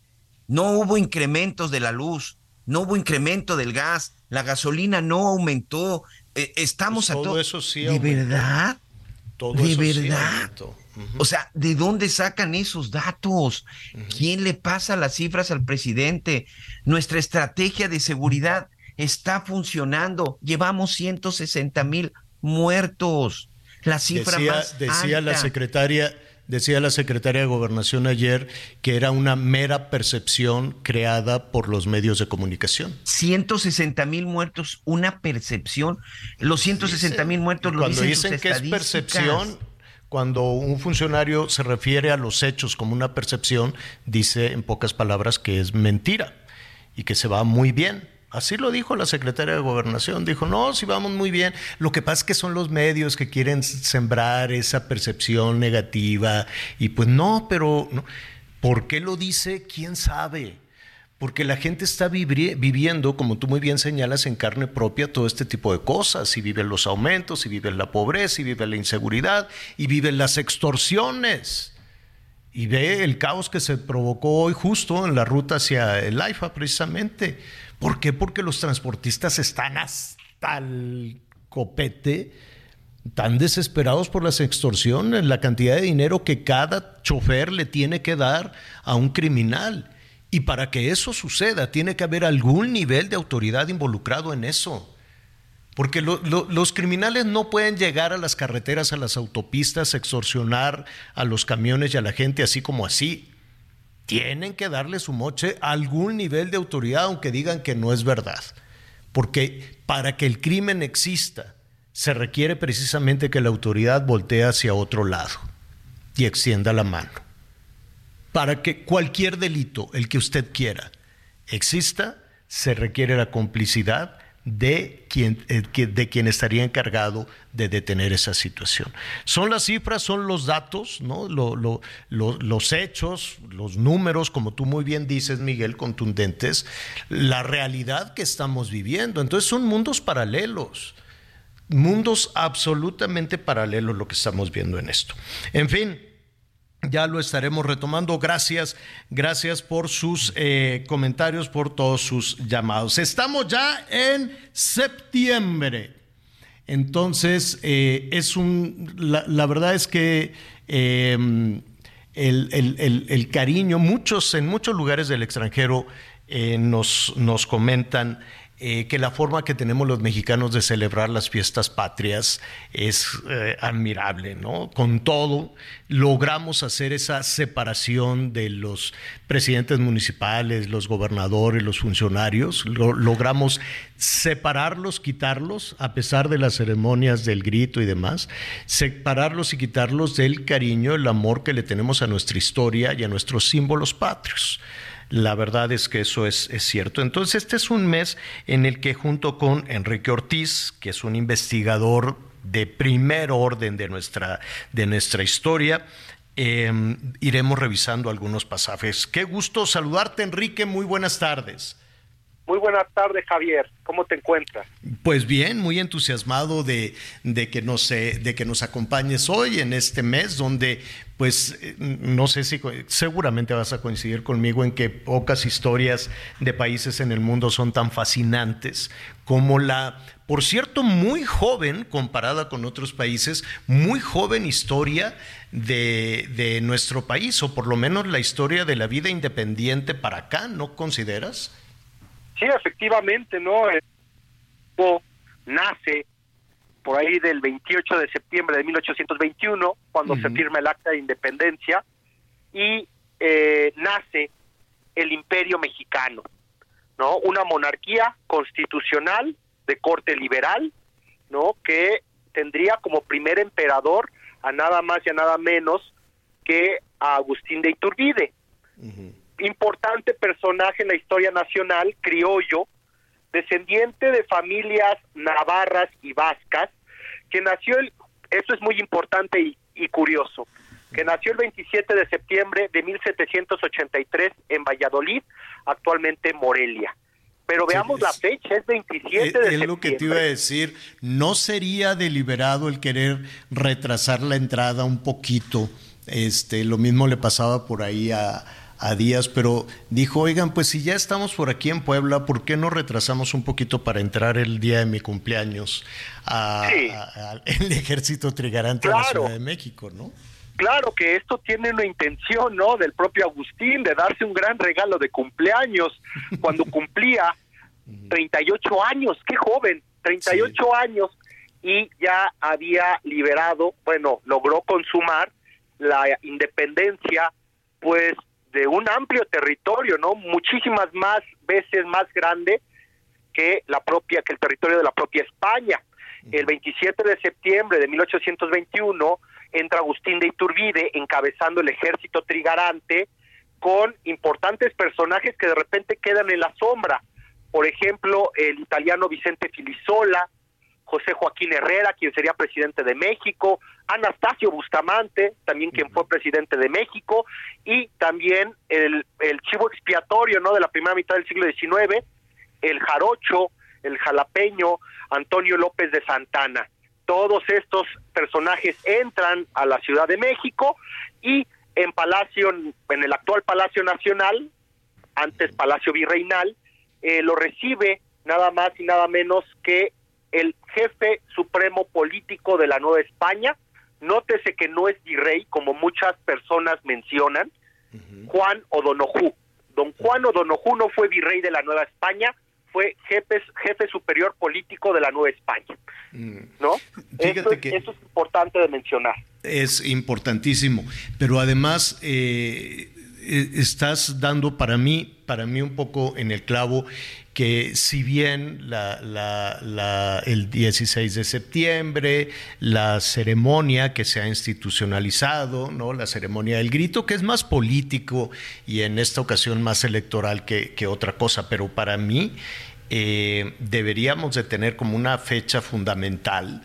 No hubo incrementos de la luz, no hubo incremento del gas, la gasolina no aumentó. Eh, estamos pues a todo. eso sí. ¿De verdad? Todo ¿De verdad? O sea, ¿de dónde sacan esos datos? ¿Quién le pasa las cifras al presidente? Nuestra estrategia de seguridad está funcionando. Llevamos 160 mil muertos la cifra decía, más decía la secretaria decía la secretaria de Gobernación ayer que era una mera percepción creada por los medios de comunicación. 160 mil muertos, una percepción. Los 160 mil muertos lo Cuando dicen, que es percepción, cuando un funcionario se refiere a los hechos como una percepción, dice en pocas palabras que es mentira y que se va muy bien. Así lo dijo la secretaria de Gobernación. Dijo, no, si vamos muy bien. Lo que pasa es que son los medios que quieren sembrar esa percepción negativa. Y pues no, pero ¿por qué lo dice? ¿Quién sabe? Porque la gente está viviendo, como tú muy bien señalas, en carne propia todo este tipo de cosas. Y viven los aumentos, y viven la pobreza, y viven la inseguridad, y viven las extorsiones. Y ve el caos que se provocó hoy justo en la ruta hacia el AIFA, precisamente ¿Por qué? Porque los transportistas están hasta el copete, tan desesperados por las extorsiones, la cantidad de dinero que cada chofer le tiene que dar a un criminal. Y para que eso suceda, tiene que haber algún nivel de autoridad involucrado en eso. Porque los criminales no pueden llegar a las carreteras, a las autopistas, extorsionar a los camiones y a la gente así como así tienen que darle su moche a algún nivel de autoridad, aunque digan que no es verdad. Porque para que el crimen exista, se requiere precisamente que la autoridad voltee hacia otro lado y extienda la mano. Para que cualquier delito, el que usted quiera, exista, se requiere la complicidad de quien, eh, de estaría encargado de detener esa situación. Son las cifras, son los datos, ¿no? los hechos, los números, como tú muy bien dices, Miguel, contundentes, la realidad que estamos viviendo. Entonces son mundos paralelos, mundos absolutamente paralelos lo que estamos viendo en esto. En fin, ya lo estaremos retomando. Gracias, gracias por sus eh, comentarios, por todos sus llamados. Estamos ya en septiembre. Entonces, eh, es un, la, verdad es que em, el, cariño, muchos, en muchos lugares del extranjero eh, nos, nos comentan eh, que la forma que tenemos los mexicanos de celebrar las fiestas patrias es eh, admirable, ¿no? Con todo, logramos hacer esa separación de los presidentes municipales, los gobernadores, los funcionarios, logramos separarlos, quitarlos, a pesar de las ceremonias del grito y demás, separarlos y quitarlos del cariño, el amor que le tenemos a nuestra historia y a nuestros símbolos patrios. La verdad es que eso es, cierto. Entonces, este es un mes en el que junto con Enrique Ortiz, que es un investigador de primer orden de nuestra, de nuestra historia, em, iremos revisando algunos pasajes. Qué gusto saludarte, Enrique. Muy buenas tardes. Muy buenas tardes, Javier. ¿Cómo te encuentras? Pues bien, muy entusiasmado de, de, que nos, eh, de que nos acompañes hoy en este mes, donde, pues, eh, no sé si seguramente vas a coincidir conmigo en que pocas historias de países en el mundo son tan fascinantes como la, por cierto, muy joven comparada con otros países, muy joven historia de, de nuestro país, o por lo menos la historia de la vida independiente para acá, ¿no consideras? Sí, efectivamente, ¿no? nace por ahí del 28 de septiembre de 1821, cuando se firma el Acta de Independencia, y eh, nace el Imperio Mexicano, ¿no? Una monarquía constitucional de corte liberal, ¿no? Que tendría como primer emperador a nada más y a nada menos que a Agustín de Iturbide importante personaje en la historia nacional, criollo, descendiente de familias navarras y vascas, que nació, el, eso es muy importante y, curioso, que nació el 27 de septiembre de 1783 en Valladolid, actualmente Morelia. Pero veamos la fecha, es 27 de septiembre. Es lo que te iba a decir, ¿no sería deliberado el querer retrasar la entrada un poquito? Este, lo mismo le pasaba por ahí a, a días, pero dijo, oigan, pues si ya estamos por aquí en Puebla, ¿por qué no retrasamos un poquito para entrar el día de mi cumpleaños al ejército trigarante de la Ciudad de México, ¿no? Claro que esto tiene una intención, ¿no? Del propio Agustín, de darse un gran regalo de cumpleaños cuando cumplía 38 años, qué joven, 38 años, y ya había liberado, bueno, logró consumar la independencia, pues de un amplio territorio, ¿no? Muchísimas más veces más grande que la propia que el territorio de la propia España. El 27 de septiembre de 1821 entra Agustín de Iturbide encabezando el ejército trigarante con importantes personajes que de repente quedan en la sombra. Por ejemplo, el italiano Vicente Filisola, José Joaquín Herrera, quien sería presidente de México, Anastasio Bustamante, también quien fue presidente de México, y también el, el chivo expiatorio ¿no? de la primera mitad del siglo XIX, el jarocho, el jalapeño, Antonio López de Santana. Todos estos personajes entran a la Ciudad de México y en Palacio, en el actual Palacio Nacional, antes Palacio Virreinal, eh, lo recibe nada más y nada menos que el jefe supremo político de la Nueva España, nótese que no es virrey, como muchas personas mencionan, Juan O'Donoghue. Don Juan O'Donoghue no fue virrey de la Nueva España, fue jefe, jefe superior político de la Nueva España. Mm. ¿No? Eso, es importante de mencionar. Es importantísimo, pero además eh, estás dando para mí, para mí un poco en el clavo que si bien el 16 de septiembre, la ceremonia que se ha institucionalizado, ¿no? la ceremonia del grito, que es más político y en esta ocasión más electoral que, otra cosa, pero para mí eh, deberíamos de tener como una fecha fundamental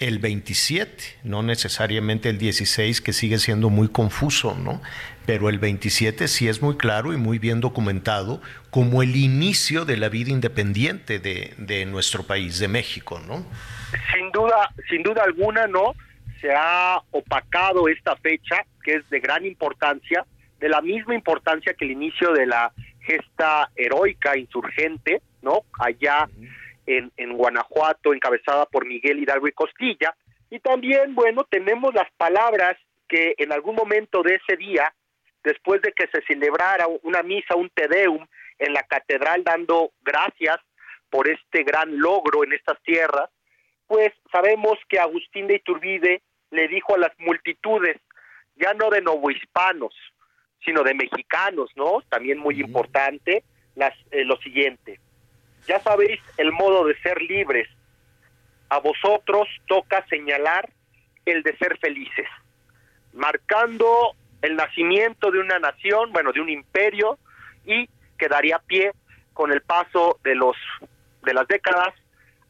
el 27, no necesariamente el 16, que sigue siendo muy confuso, ¿no? Pero el 27 sí es muy claro y muy bien documentado como el inicio de la vida independiente de, de nuestro país, de México, ¿no? Sin duda, sin duda alguna, ¿no? Se ha opacado esta fecha, que es de gran importancia, de la misma importancia que el inicio de la gesta heroica insurgente, ¿no? Allá en, en Guanajuato, encabezada por Miguel Hidalgo y Costilla. Y también, bueno, tenemos las palabras que en algún momento de ese día, después de que se celebrara una misa, un tedeum en la catedral dando gracias por este gran logro en estas tierras, pues sabemos que Agustín de Iturbide le dijo a las multitudes, ya no de novohispanos, sino de mexicanos, ¿no? También muy importante, las, eh, lo siguiente, ya sabéis el modo de ser libres. A vosotros toca señalar el de ser felices, marcando el nacimiento de una nación, bueno, de un imperio y que daría pie con el paso de los de las décadas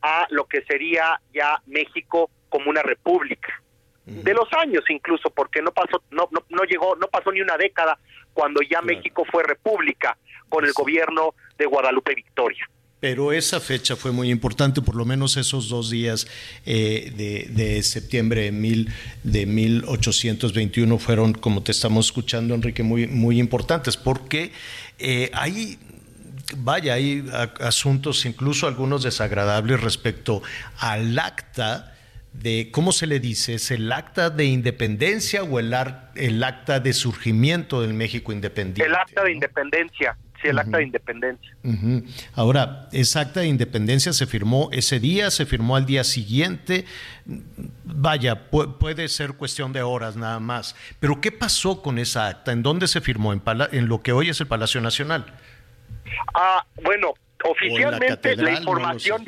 a lo que sería ya México como una república. De los años incluso, porque no pasó no, no, no llegó, no pasó ni una década cuando ya México fue república con el gobierno de Guadalupe Victoria pero esa fecha fue muy importante, por lo menos esos dos días eh, de, septiembre de, mil, de 1821 fueron, como te estamos escuchando, Enrique, muy, muy importantes, porque eh, hay vaya, hay asuntos, incluso algunos desagradables respecto al acta de, ¿cómo se le dice? ¿Es el acta de independencia o el, el acta de surgimiento del México independiente? El acta de independencia el acta de independencia. Ahora, esa acta de independencia se firmó ese día, se firmó al día siguiente. Vaya, puede ser cuestión de horas nada más. Pero ¿qué pasó con esa acta? ¿En dónde se firmó? ¿En, en lo que hoy es el Palacio Nacional? Ah, bueno, oficialmente la, información,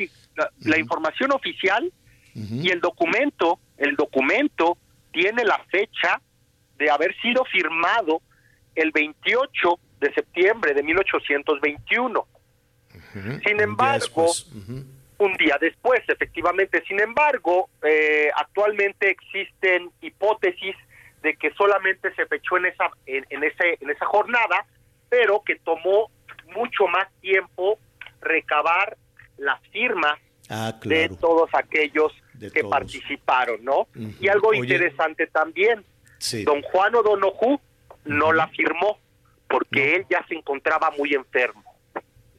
la, información oficial y el documento, el documento tiene la fecha de haber sido firmado el 28 de septiembre de 1821. Sin embargo, un día después, efectivamente, sin embargo, eh, actualmente existen hipótesis de que solamente se fechó en esa en, ese en esa jornada, pero que tomó mucho más tiempo recabar las firmas ah, de todos aquellos que participaron, ¿no? Y algo interesante también, don Juan O'Donoghue no la firmó, porque él ya se encontraba muy enfermo.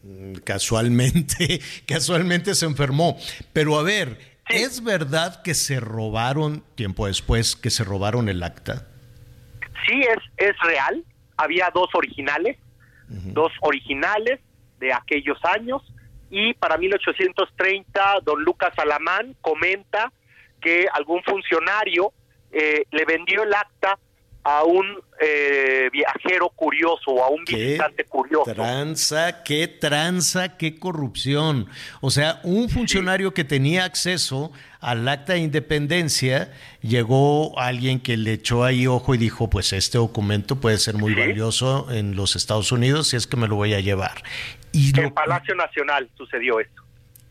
Mm, casualmente, casualmente se enfermó. Pero a ver, ¿es verdad que se robaron, tiempo después, que se robaron el acta? Sí, es, es real. Había dos originales, dos originales de aquellos años. Y para 1830, don Lucas Alamán comenta que algún funcionario eh, le vendió el acta a un eh, viajero curioso o a un visitante curioso. Tranza, qué tranza, qué corrupción. O sea, un funcionario que tenía acceso al acta de independencia, llegó alguien que le echó ahí ojo y dijo, pues este documento puede ser muy valioso en los Estados Unidos si es que me lo voy a llevar. Y en Palacio Nacional sucedió esto.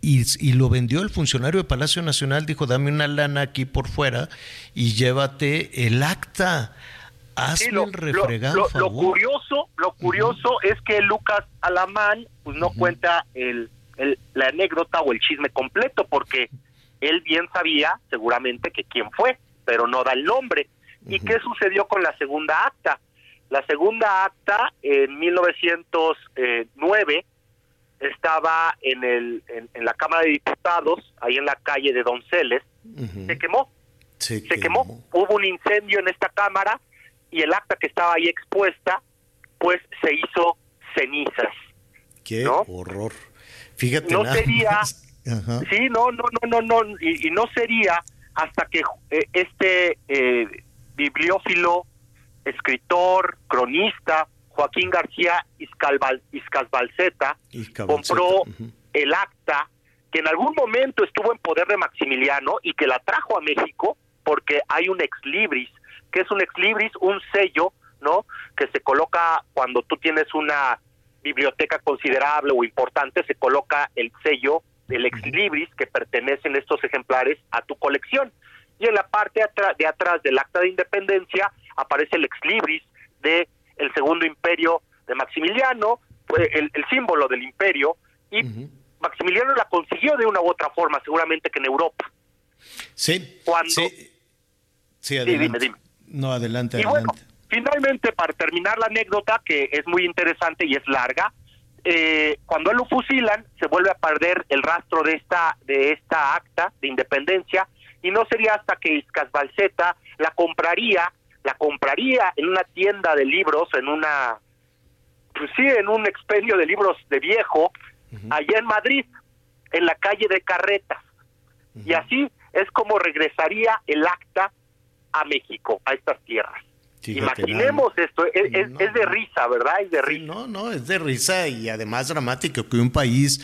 Y, y, lo vendió el funcionario de Palacio Nacional, dijo, dame una lana aquí por fuera y llévate el acta lo, lo, curioso, lo curioso es que Lucas Alamán pues no cuenta el, la anécdota o el chisme completo porque él bien sabía seguramente que quién fue, pero no da el nombre. ¿Y qué sucedió con la segunda acta? La segunda acta en 1909 estaba en, el, en, la Cámara de Diputados, ahí en la calle de Donceles, se quemó. Se, quemó. Hubo un incendio en esta Cámara y el acta que estaba ahí expuesta, pues se hizo cenizas. Qué horror. Fíjate. No sería, sí, no, no, no, no, no, y, no sería hasta que eh, este eh, bibliófilo, escritor, cronista, Joaquín García Iscasbalceta, compró el acta que en algún momento estuvo en poder de Maximiliano y que la trajo a México porque hay un ex libris que es un ex libris, un sello, ¿no? Que se coloca cuando tú tienes una biblioteca considerable o importante, se coloca el sello del ex libris que pertenecen estos ejemplares a tu colección. Y en la parte de atrás del acta de independencia aparece el ex libris de el segundo imperio de Maximiliano, el, el símbolo del imperio, y Maximiliano la consiguió de una u otra forma, seguramente que en Europa. Sí. Cuando... Sí, sí adelante. No, adelante, adelante. finalmente, para terminar la anécdota, que es muy interesante y es larga, eh, cuando él lo fusilan, se vuelve a perder el rastro de esta, de esta acta de independencia, y no sería hasta que Iscas Balseta la compraría, la compraría en una tienda de libros, en una, pues sí, en un expendio de libros de viejo, allá en Madrid, en la calle de Carretas. Y así es como regresaría el acta a México, a estas tierras. Imaginemos esto, es, de risa, ¿verdad? Es de risa. no, no, es de risa y además dramático que un país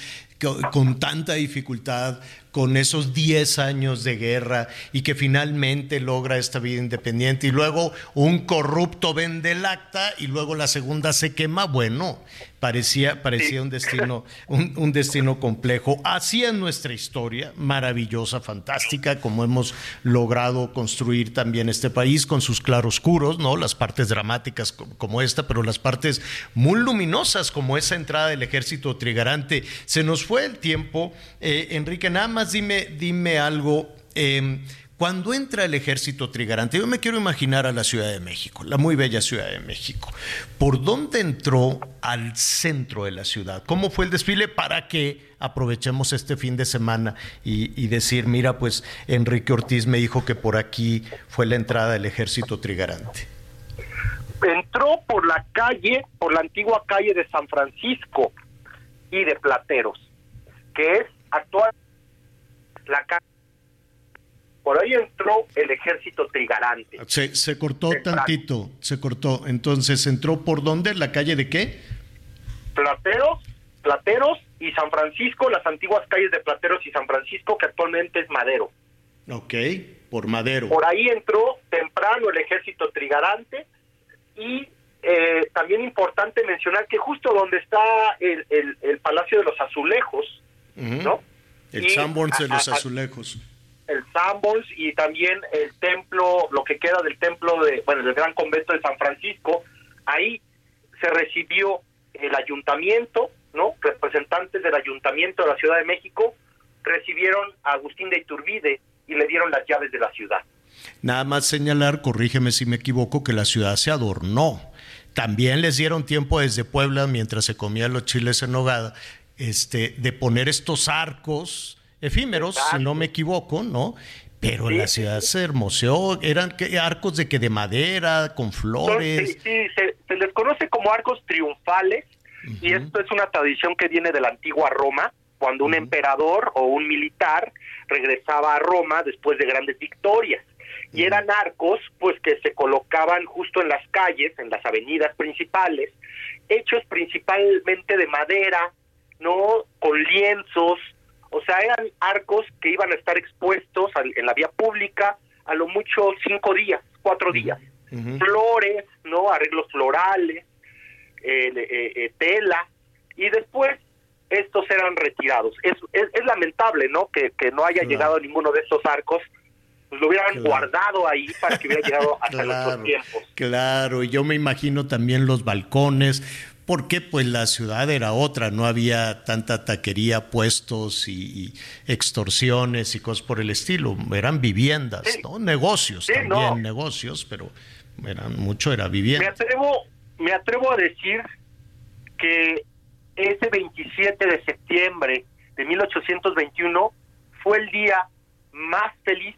con tanta dificultad, con esos 10 años de guerra y que finalmente logra esta vida independiente y luego un corrupto vende el acta y luego la segunda se quema, bueno, parecía, parecía un destino, un, destino complejo. Así es nuestra historia, maravillosa, fantástica, como hemos logrado construir también este país con sus claroscuros, ¿no? Las partes dramáticas como esta, pero las partes muy luminosas como esa entrada del ejército trigarante. Se nos fue el tiempo. Eh, Enrique, nada dime, dime algo. Em, cuando entra el ejército trigarante, yo me quiero imaginar a la Ciudad de México, la muy bella Ciudad de México. ¿Por dónde entró al centro de la ciudad? ¿Cómo fue el desfile para que aprovechemos este fin de semana y, y decir, mira, pues Enrique Ortiz me dijo que por aquí fue la entrada del ejército trigarante? Entró por la calle, por la antigua calle de San Francisco y de Plateros que es actual la por ahí entró el ejército trigarante. Se, se cortó tantito, se cortó. Entonces, ¿entró por dónde? ¿La calle de qué? Plateros, Plateros y San Francisco, las antiguas calles de Plateros y San Francisco, que actualmente es Madero. Ok, por Madero. Por ahí entró temprano el ejército trigarante y eh, también importante mencionar que justo donde está el, el Palacio de los Azulejos, ¿no? El Sanborns de los azulejos. El Sanborns y también el templo, lo que queda del templo de, bueno, del gran convento de San Francisco, ahí se recibió el ayuntamiento, ¿no? Representantes del ayuntamiento de la Ciudad de México recibieron a Agustín de Iturbide y le dieron las llaves de la ciudad. Nada más señalar, corrígeme si me equivoco, que la ciudad se adornó. También les dieron tiempo desde Puebla, mientras se comían los chiles en nogada, este, de poner estos arcos efímeros, si no me equivoco, ¿no? Pero la ciudad se hermoseó, eran arcos de que de madera, con flores. Sí, sí se, les conoce como arcos triunfales y esto es una tradición que viene de la antigua Roma, cuando un emperador o un militar regresaba a Roma después de grandes victorias. Y eran arcos, pues, que se colocaban justo en las calles, en las avenidas principales, hechos principalmente de madera, ¿no? Con lienzos, o sea, eran arcos que iban a estar expuestos en la vía pública a lo mucho cinco días, cuatro días. Flores, ¿no? Arreglos florales, eh, eh, tela, y después estos eran retirados. Es, es, lamentable, ¿no? Que, que no haya llegado ninguno de estos arcos pues lo hubieran guardado ahí para que hubiera llegado hasta nuestros tiempos. Claro, y yo me imagino también los balcones, porque pues la ciudad era otra, no había tanta taquería, puestos y, extorsiones y cosas por el estilo, eran viviendas, ¿no? Negocios también, negocios, pero eran mucho era vivienda. Me atrevo, me atrevo a decir que ese 27 de septiembre de 1821 fue el día más feliz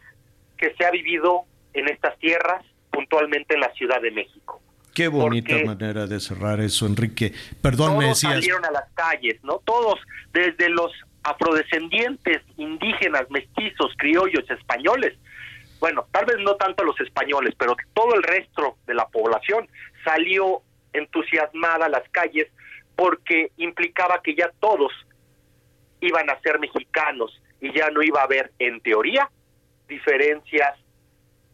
que se ha vivido en estas tierras, puntualmente en la Ciudad de México. Qué bonita manera de cerrar eso, Enrique. Perdón, me decías. salieron a las calles, ¿no? Todos, desde los afrodescendientes, indígenas, mestizos, criollos, españoles. Bueno, tal vez no tanto los españoles, pero todo el resto de la población salió entusiasmada a las calles porque implicaba que ya todos iban a ser mexicanos y ya no iba a haber, en teoría, diferencias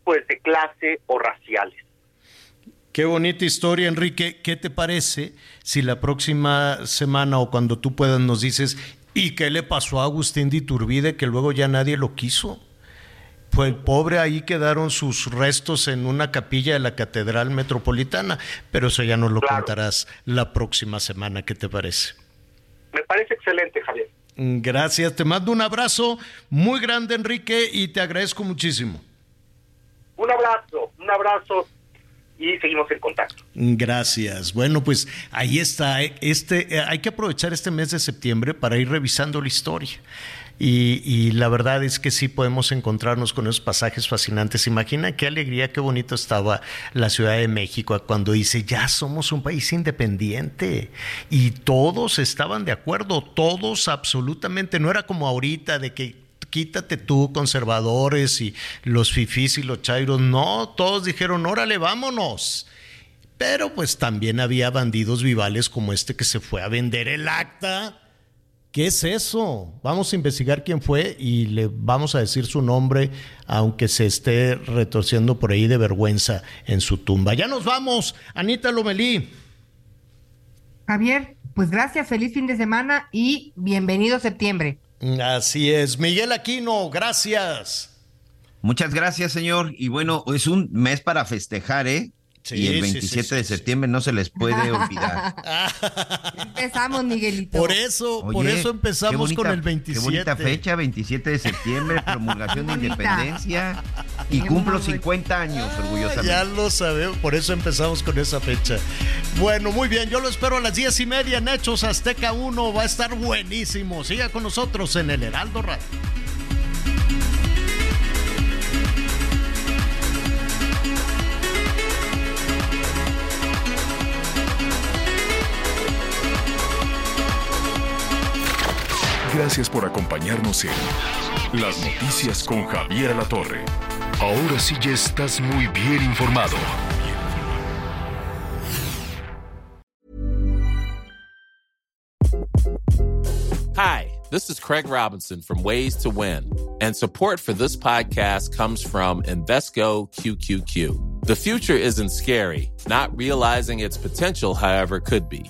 pues de clase o raciales. Qué bonita historia, Enrique. ¿Qué te parece si la próxima semana o cuando tú puedas nos dices, ¿y qué le pasó a Agustín de Iturbide que luego ya nadie lo quiso? Pues pobre ahí quedaron sus restos en una capilla de la Catedral Metropolitana, pero eso ya nos lo contarás la próxima semana. ¿Qué te parece? Me parece excelente, Javier. Gracias, te mando un abrazo muy grande, Enrique, y te agradezco muchísimo. Un abrazo, un abrazo y seguimos en contacto. Gracias. Bueno, pues ahí está. Eh, este, eh, hay que aprovechar este mes de septiembre para ir revisando la historia. Y, la verdad es que sí podemos encontrarnos con esos pasajes fascinantes. Imagina qué alegría, qué bonito estaba la Ciudad de México cuando dice, ya somos un país independiente. Y todos estaban de acuerdo, todos absolutamente. No era como ahorita de que quítate tú, conservadores y los fifís y los chairos. No, todos dijeron, órale, vámonos. Pero pues también había bandidos vivales como este que se fue a vender el acta. ¿Qué es eso? Vamos a investigar quién fue y le vamos a decir su nombre, aunque se esté retorciendo por ahí de vergüenza en su tumba. Ya nos vamos, Anita Lomelí. Javier, pues gracias, feliz fin de semana y bienvenido septiembre. Así es. Miguel Aquino, gracias. Muchas gracias, señor. Y bueno, es un mes para festejar, ¿eh? Y el 27 de septiembre no se les puede olvidar. empezamos, Miguelito. Por eso, por eso empezamos con el 27. Qué bonita fecha, 27 de septiembre, promulgación de independencia. Y cumplo 50 años, orgullosamente. Ya lo sabemos, por eso empezamos con esa fecha. Bueno, muy bien, yo lo espero a las 10 y media en Hechos Azteca 1. Va a estar buenísimo. Siga con nosotros en el Heraldo Radio. Gracias por acompañarnos en Las Noticias con Javier La Torre. Ahora sí ya estás muy bien informado. Hi, this is Craig Robinson from Ways to Win, and support for this podcast comes from Invesco QQQ. The future isn't scary. Not realizing its potential, however, could be.